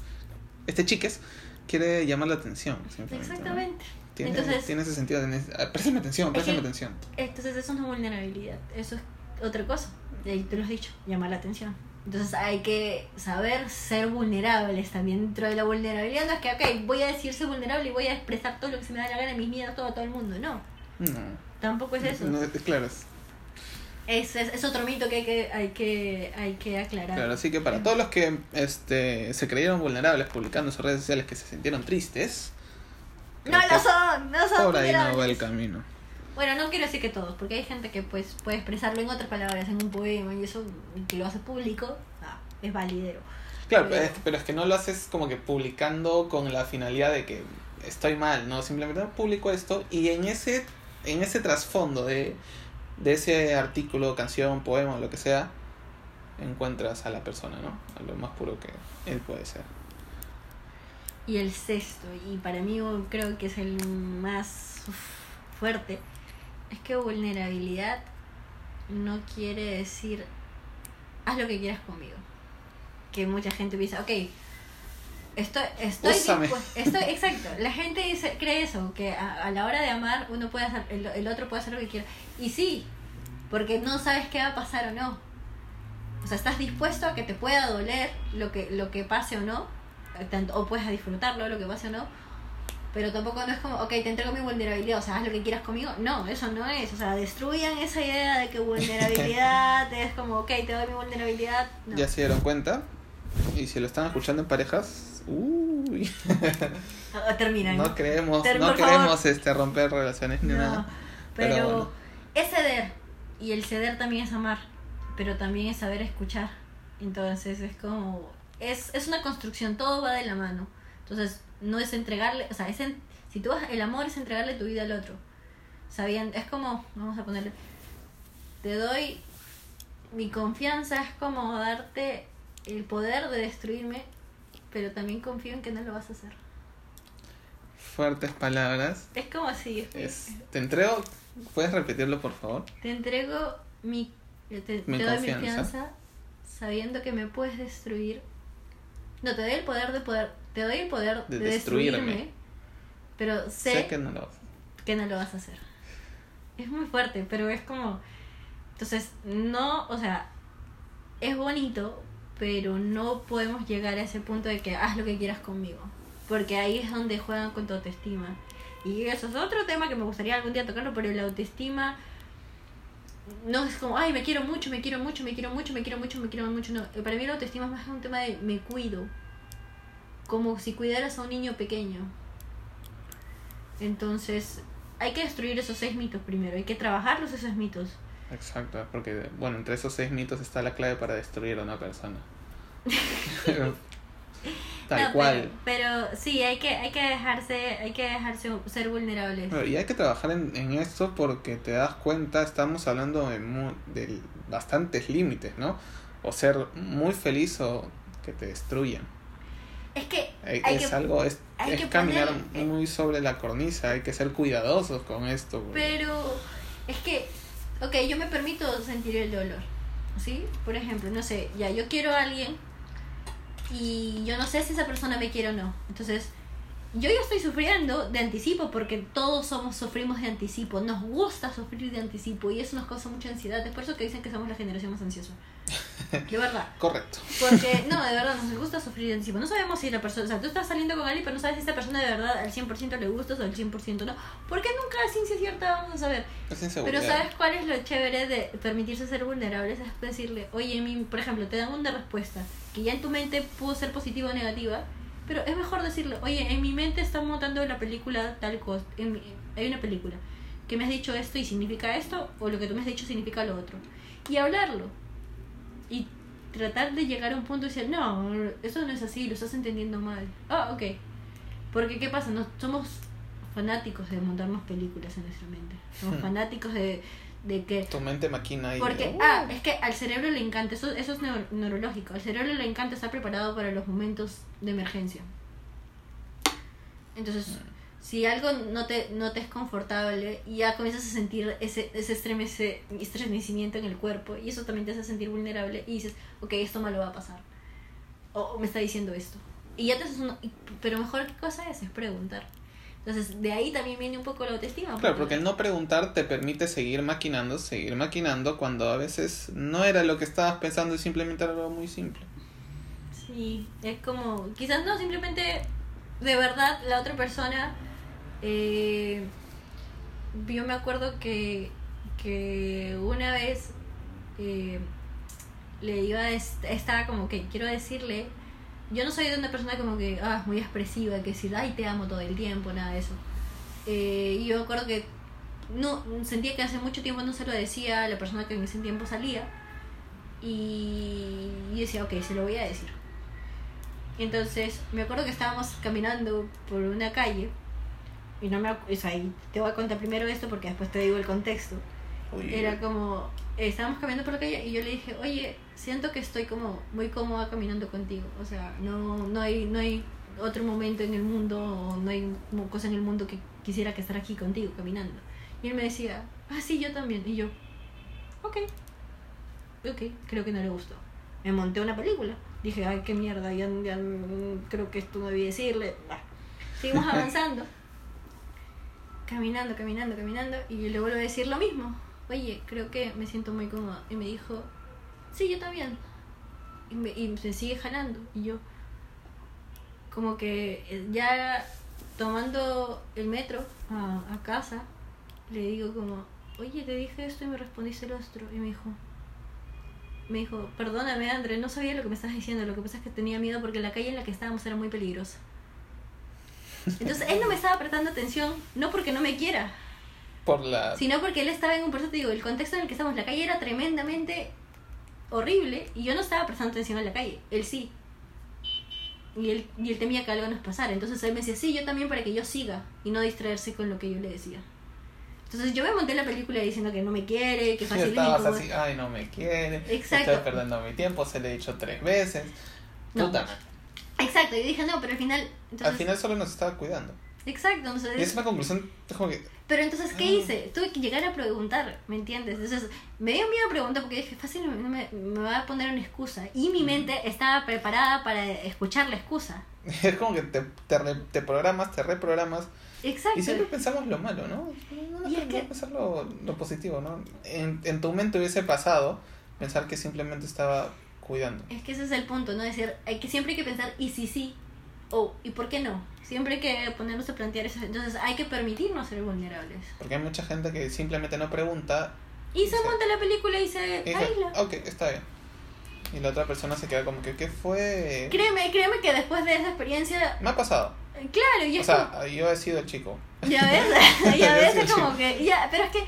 Este chiques quiere llamar la atención. exactamente Tiene, Entonces- tiene ese sentido de... ah, Préstame atención, préstame que- atención. entonces eso no es vulnerabilidad eso es otra cosa y ahí te lo has dicho llamar la atención entonces hay que saber ser vulnerables también dentro de la vulnerabilidad no es que ok voy a decirse vulnerable y voy a expresar todo lo que se me da la gana mis miedos todo a todo el mundo no No. Tampoco es eso No, claro, es- es, otro mito que hay que hay que hay que aclarar claro, así que para todos los que este, se creyeron vulnerables publicando en sus redes sociales que se sintieron tristes, no lo son no son por ahí no va el camino. Bueno, no quiero decir que todos, porque hay gente que pues puede expresarlo en otras palabras, en un poema y eso, que lo hace público, ah, es validero. Claro, pero es, pero es que no lo haces como que publicando con la finalidad de que estoy mal, ¿no? Simplemente publico esto y en ese, en ese trasfondo de, de ese artículo, canción, poema lo que sea, encuentras a la persona, ¿no? A lo más puro que él puede ser. Y el sexto, y para mí creo que es el más fuerte, es que vulnerabilidad no quiere decir haz lo que quieras conmigo. Que mucha gente piensa, ok, estoy, estoy, estoy exacto. La gente dice, cree eso, que a, a la hora de amar uno puede hacer, el, el otro puede hacer lo que quiera. Y sí, porque no sabes qué va a pasar o no. O sea, estás dispuesto a que te pueda doler lo que, lo que pase o no, tanto, o puedes disfrutarlo, lo que pase o no, pero tampoco no es como, ok, te entrego mi vulnerabilidad, o sea, haz lo que quieras conmigo. No, eso no es, o sea, destruyan esa idea de que vulnerabilidad es como, ok, te doy mi vulnerabilidad. No. Ya se dieron cuenta. Y si lo están escuchando en parejas, uy, Ah, Terminan. no queremos, Ter- no queremos favor. este romper relaciones ni No, nada. pero, Pero bueno. es ceder. Y el ceder también es amar. Pero también es saber escuchar. Entonces es como. Es, es una construcción, todo va de la mano. Entonces no es entregarle. O sea, es en- si tú vas. El amor es entregarle tu vida al otro. Sabiendo. Es como. Vamos a ponerle. Te doy. Mi confianza es como darte el poder de destruirme. Pero también confío en que no lo vas a hacer. Fuertes palabras. Es como así. Es, te entrego, ¿puedes repetirlo por favor? Te entrego mi. Te, Mi doy mi confianza. confianza sabiendo que me puedes destruir. No, te doy el poder de poder. Te doy el poder De de, destruirme. destruirme. Pero sé, Sé que no lo que no lo vas a hacer. Es muy fuerte, pero es como. Entonces, no, o sea, es bonito, pero no podemos llegar a ese punto de que haz lo que quieras conmigo. Porque ahí es donde juegan con tu autoestima. Y eso es otro tema que me gustaría algún día tocarlo, pero la autoestima no es como, ay, me quiero mucho, me quiero mucho, me quiero mucho, me quiero mucho, me quiero mucho. No, para mí la autoestima es más un tema de me cuido. Como si cuidaras a un niño pequeño. Entonces, hay que destruir esos seis mitos primero, hay que trabajarlos esos mitos. Exacto, porque bueno, entre esos seis mitos está la clave para destruir a una persona. Tal No, cual. Pero, pero sí, hay que, hay que dejarse, hay que dejarse ser vulnerables. Pero, y hay que trabajar en, en esto porque te das cuenta, estamos hablando de, mu- de bastantes límites, ¿no? O ser muy feliz o que te destruyan. Es que Hay- hay es que, algo, es, hay es que caminar poner- muy sobre la cornisa, hay que ser cuidadosos con esto. porque- pero es que, ok, yo me permito sentir el dolor, ¿sí? Por ejemplo, no sé, ya yo quiero a alguien y yo no sé si esa persona me quiere o no. Entonces, yo ya estoy sufriendo de anticipo porque todos somos sufrimos de anticipo, nos gusta sufrir de anticipo y eso nos causa mucha ansiedad. Es por eso que dicen que somos la generación más ansiosa. De verdad. Correcto. Porque, no, de verdad, nos gusta sufrir encima. No sabemos si la persona, o sea, tú estás saliendo con alguien, pero no sabes si esta persona de verdad al 100% le gustas o al 100% no. Porque nunca a ciencia cierta vamos a saber. Pero. ¿sabes cuál es lo chévere de permitirse ser vulnerables? Es decirle, oye, mi, por ejemplo, te dan una respuesta que ya en tu mente pudo ser positiva o negativa, pero es mejor decirle, oye, en mi mente está montando la película tal cosa, en mi- hay una película que me has dicho esto y significa esto, o lo que tú me has dicho significa lo otro. Y hablarlo. Y tratar de llegar a un punto y decir, no, eso no es así, lo estás entendiendo mal. Ah, ok. Porque, ¿qué pasa? No, somos fanáticos de montarnos películas en nuestra mente. Somos Hmm. fanáticos de, de que... Tu mente maquina y... Porque, Uh, ah, es que al cerebro le encanta, eso, eso es neur- neurológico, al cerebro le encanta estar preparado para los momentos de emergencia. Entonces, si algo no te, no te es confortable, ya comienzas a sentir ese, ese estremece- estremecimiento en el cuerpo y eso también te hace sentir vulnerable y dices, ok, esto malo va a pasar. O, o me está diciendo esto. Y ya te haces una... y- Pero mejor, ¿qué cosa es? Es preguntar. Entonces, de ahí también viene un poco la autoestima. Claro, porque el no preguntar te permite seguir maquinando, seguir maquinando cuando a veces no era lo que estabas pensando y simplemente era algo muy simple. Sí, es como, quizás no, simplemente de verdad la otra persona, eh, yo me acuerdo que, que una vez eh, le iba a, est- estaba como que quiero decirle, yo no soy de una persona como que, ah, muy expresiva, que decir, ay, te amo todo el tiempo, nada de eso. Eh, y yo me acuerdo que no sentía que hace mucho tiempo no se lo decía a la persona que en ese tiempo salía y yo decía, ok, se lo voy a decir. Entonces, me acuerdo que estábamos caminando por una calle y no me o sea, y te voy a contar primero esto porque después te digo el contexto. Era como, eh, estábamos caminando por la calle y yo le dije, oye, siento que estoy como muy cómoda caminando contigo. O sea, no, no, hay, no hay otro momento en el mundo o no hay cosa en el mundo que quisiera que estar aquí contigo caminando. Y él me decía, ah, sí, yo también. Y yo, ok, ok, creo que no le gustó. Me monté una película. Dije, ay, qué mierda, ya, ya mm, creo que esto no debí decirle. Bah. Seguimos avanzando. Caminando, caminando, caminando. Y yo le vuelvo a decir lo mismo. Oye, creo que me siento muy cómoda. Y me dijo, sí, yo también. Y me, y se sigue jalando. Y yo, como que eh, ya tomando el metro a, casa, le digo como, oye, te dije esto y me respondiste el otro. Y me dijo, me dijo, perdóname André, no sabía lo que me estás diciendo, lo que pasa es que tenía miedo porque la calle en la que estábamos era muy peligrosa. Entonces él no me estaba prestando atención, no porque no me quiera, por la... sino porque él estaba en un, por eso te digo, el contexto en el que estamos, la calle era tremendamente horrible y yo no estaba prestando atención a la calle, él sí. Y él, y él temía que algo nos pasara, entonces él me decía, sí, yo también para que yo siga y no distraerse con lo que yo le decía. Entonces yo me monté la película diciendo que no me quiere, que fácil estabas así, ay, no me quiere, Exacto. estoy perdiendo mi tiempo, se le he dicho tres veces. No. Puta madre. Exacto, y dije, no, pero al final... Entonces, Al final solo nos estaba cuidando. Exacto, entonces... Y es una conclusión, como que... Pero entonces, ¿qué Ah. hice? Tuve que llegar a preguntar, ¿me entiendes? Entonces, me dio miedo preguntar porque dije, fácil, me, va a poner una excusa. Y mi mente estaba preparada para escuchar la excusa. Es como que te, te, re- te programas, te reprogramas Exacto. y siempre pensamos lo malo, ¿no? No Y es que pensar lo, lo positivo, ¿no? En, en tu mente hubiese pasado pensar que simplemente estaba cuidando. Es que ese es el punto, ¿no? Decir, hay que, siempre hay que pensar, ¿y si sí? O, ¿y por qué no? Siempre hay que ponernos a plantear eso. Entonces, hay que permitirnos ser vulnerables. Porque hay mucha gente que simplemente no pregunta Y se Sí. monta la película y se y dice, aísla. ok, está bien. Y la otra persona se queda como que, ¿qué fue? Créeme, créeme que después de esa experiencia, Me ha pasado. eh, claro, y O es como- sea, yo he sido el chico. Ya ves, ya ves, es como que, ya, pero es que,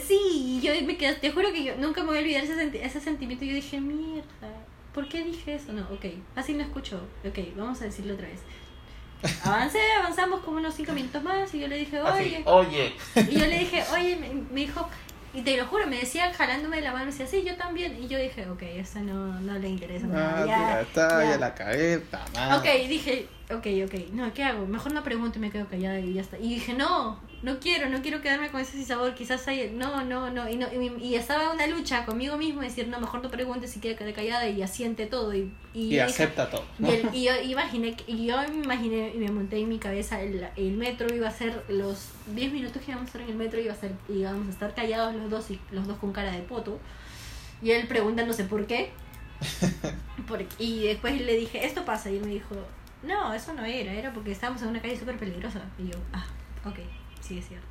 sí, yo me quedé, te juro que yo nunca me voy a olvidar ese, senti- ese sentimiento. Yo dije, mierda, ¿por qué dije eso? No, ok, así no escucho, ok, vamos a decirlo otra vez. Avancé, avanzamos como unos cinco minutos más y yo le dije, Así, oye, oye. y yo le dije, oye, me, me dijo, y te lo juro, me decía jalándome de la mano, me decía, sí, yo también, y yo dije, ok, eso no, no le interesa nada, Ah, ya, ya está, ya. ya la cagué. Ok, dije, ok, ok, no, ¿qué hago? Mejor no pregunto y me quedo callada y ya está. Y dije, no, no quiero, no quiero quedarme con ese sabor, quizás hay, no, no, no. Y, no, y, y estaba en una lucha conmigo mismo, decir, no, mejor no preguntes si quedar callada y asiente todo. Y, y, acepta todo. y, el- y yo imaginé, y yo me imaginé y me monté en mi cabeza, el, el metro iba a ser los 10 minutos que íbamos a estar en el metro, iba a ser, íbamos a estar callados los dos y los dos con cara de poto. Y él preguntándose por qué. Porque- y después le dije, esto pasa. Y él me dijo, no, eso no era, era porque estábamos en una calle súper peligrosa. Y yo, ah, ok, sí es cierto.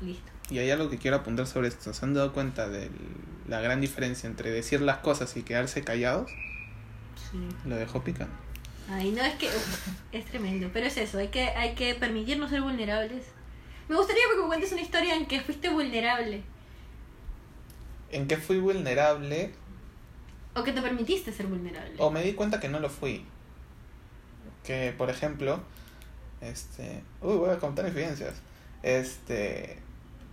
Listo. Y hay algo que quiero apuntar sobre esto. ¿Se han dado cuenta de la gran diferencia entre decir las cosas y quedarse callados? Sí. Lo dejó picando. Ay, no, es que uf, es tremendo. Pero es eso, hay que, hay que permitirnos ser vulnerables. Me gustaría que me cuentes una historia en que fuiste vulnerable. ¿En qué fui vulnerable? O que te permitiste ser vulnerable. O me di cuenta que no lo fui. Que, por ejemplo, este... Uy, voy a contar evidencias. Este...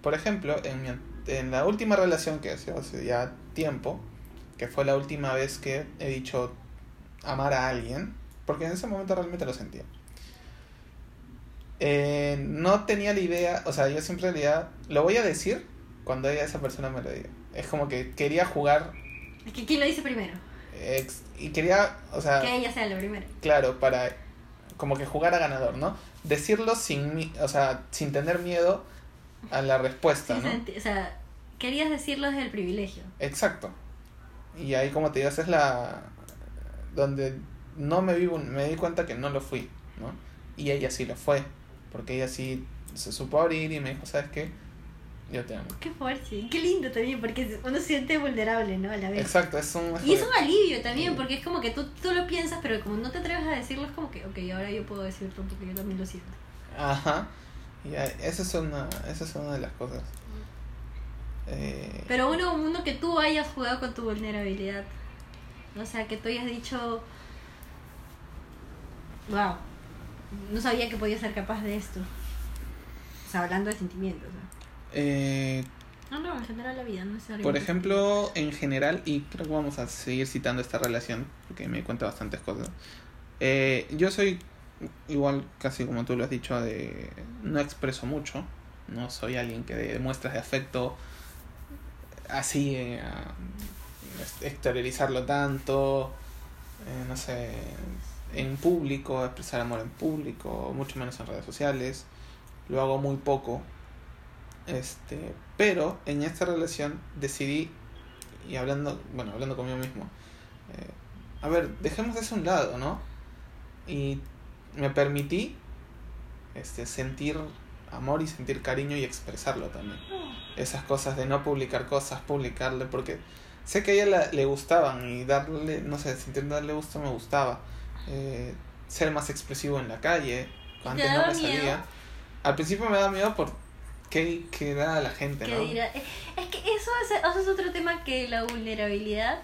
Por ejemplo, en, mi en la última relación que hace hace ya tiempo, que fue la última vez que he dicho amar a alguien, porque en ese momento realmente lo sentía. Eh, no tenía la idea, o sea, yo siempre en realidad lo voy a decir cuando ella, esa persona me lo diga. Es como que quería jugar Es que ¿quién lo dice primero? ex- y quería, o sea, Que ella sea la primera. claro, para como que jugar a ganador, ¿no? Decirlo sin, mi- o sea, sin tener miedo a la respuesta, Sí, ¿no? o sea, querías decirlo desde el privilegio. Exacto. Y ahí, como te digo, esa es la. donde no me vi, me di cuenta que no lo fui, ¿no? Y ella sí lo fue. Porque ella sí se supo abrir y me dijo, ¿sabes qué? Yo te amo. Qué fuerte. Qué lindo también, porque uno se siente vulnerable, ¿no? A la vez. Exacto, es un. Y es un alivio también, porque es como que tú, tú lo piensas, pero como no te atreves a decirlo, es como que, ok, ahora yo puedo decirlo porque yo también lo siento. Ajá. Y esa es una, esa es una de las cosas. Eh, Pero uno, uno que tú hayas jugado con tu vulnerabilidad. O sea, que tú hayas dicho, wow, no sabía que podía ser capaz de esto. O sea, hablando de sentimientos. ¿no? Eh, No, no, en general la vida, no necesariamente. Por ejemplo, en general, y creo que vamos a seguir citando esta relación, porque me cuenta bastantes cosas. Eh, yo soy igual, casi como tú lo has dicho, de no expreso mucho. No soy alguien que dé muestras de afecto así, eh, exteriorizarlo tanto, eh, no sé, en público, expresar amor en público, mucho menos en redes sociales. Lo hago muy poco. Este, pero en esta relación decidí, y hablando, bueno, hablando conmigo mismo, eh, a ver, dejemos eso a un lado, ¿no? Y me permití este, sentir amor y sentir cariño y expresarlo también. Esas cosas de no publicar cosas, publicarle, porque sé que a ella la- le gustaban y darle, no sé, sentir darle gusto me gustaba. Eh, ser más expresivo en la calle, ¿Y antes te no me miedo? salía. Al principio me daba miedo por qué, qué da la gente, que ¿no? dirá- Es que eso es, eso es otro tema que la vulnerabilidad.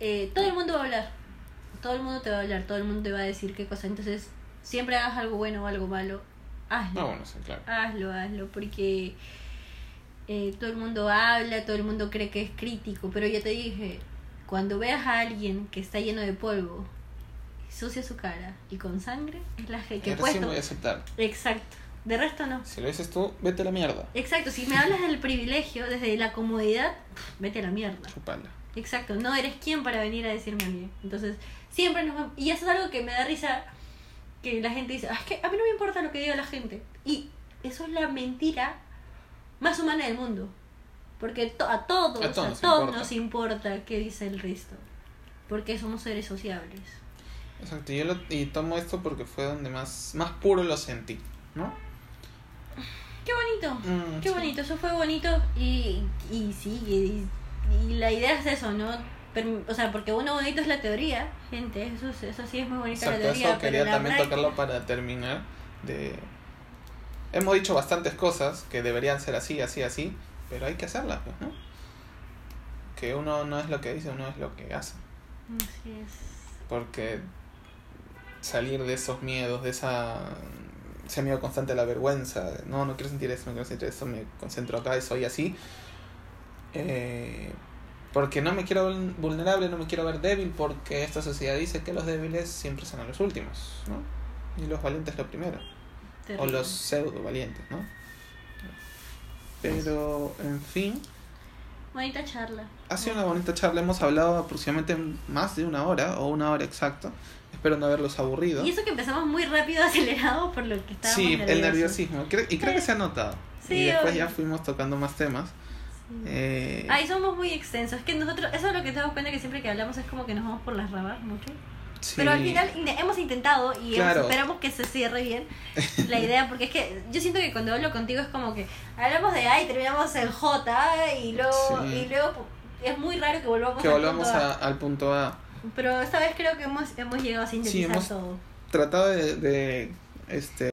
eh, todo el mundo va a hablar. Todo el mundo te va a hablar. Todo el mundo te va a decir qué cosa. Entonces, siempre hagas algo bueno o algo malo. Hazlo. No, bueno, sí, claro. Hazlo, hazlo. Porque eh, todo el mundo habla, todo el mundo cree que es crítico. Pero ya te dije, cuando veas a alguien que está lleno de polvo, sucia su cara y con sangre, es la que sí puesto. voy a aceptar. Exacto. De resto no. Si lo dices tú, vete a la mierda. Exacto, si me hablas del privilegio, desde la comodidad, vete a la mierda. Chupala. Exacto, no eres quien para venir a decirme a mí. Entonces, siempre nos va- Y eso es algo que me da risa, que la gente dice, "Ah, es que a mí no me importa lo que diga la gente. Y eso es la mentira más humana del mundo. Porque to- a todos, A a todos todos, nos importa. nos importa qué dice el resto. Porque somos seres sociables. Exacto, yo lo, y tomo esto porque fue donde más, más puro lo sentí, ¿no? Qué bonito. Mm, Qué sí. bonito, eso fue bonito y, y sí, y, y la idea es eso, ¿no? O sea, porque uno bonito es la teoría, gente, eso, es- eso sí es muy bonita Exacto, la teoría, eso quería pero también práctica- tocarlo para terminar. De... Hemos dicho bastantes cosas que deberían ser así, así, así, pero hay que hacerlas, pues, ¿no? Que uno no es lo que dice, uno es lo que hace. Así es. Porque salir de esos miedos, de esa ese miedo constante a la vergüenza, no, no quiero sentir eso, no quiero sentir eso, me concentro acá y soy así. Eh, porque no me quiero ver vulnerable, no me quiero ver débil, porque esta sociedad dice que los débiles siempre son los últimos, ¿no? Y los valientes lo primero. O Terrible. los pseudo valientes, ¿no? Pero, en fin, Bonita charla. ha sido una bonita charla. Hemos hablado aproximadamente más de una hora, o una hora exacta. Espero no haberlos aburrido. Y eso que empezamos muy rápido, acelerado por lo que estábamos Sí, el nerviosismo. Y creo que se ha notado. Sí, y después obvio. ya fuimos tocando más temas. Eh, Ay, somos muy extensos. Es que nosotros, eso es lo que te das cuenta que siempre que hablamos es como que nos vamos por las ramas mucho. sí. Pero al final in- hemos intentado y hemos- esperamos que se cierre bien la idea, porque es que yo siento que cuando hablo contigo es como que hablamos de A y terminamos en J y luego, Sí. y luego es muy raro que volvamos, que al volvamos punto a- al punto A. Pero esta vez creo que hemos, hemos llegado a sintetizar hemos- todo. Tratado de, de, este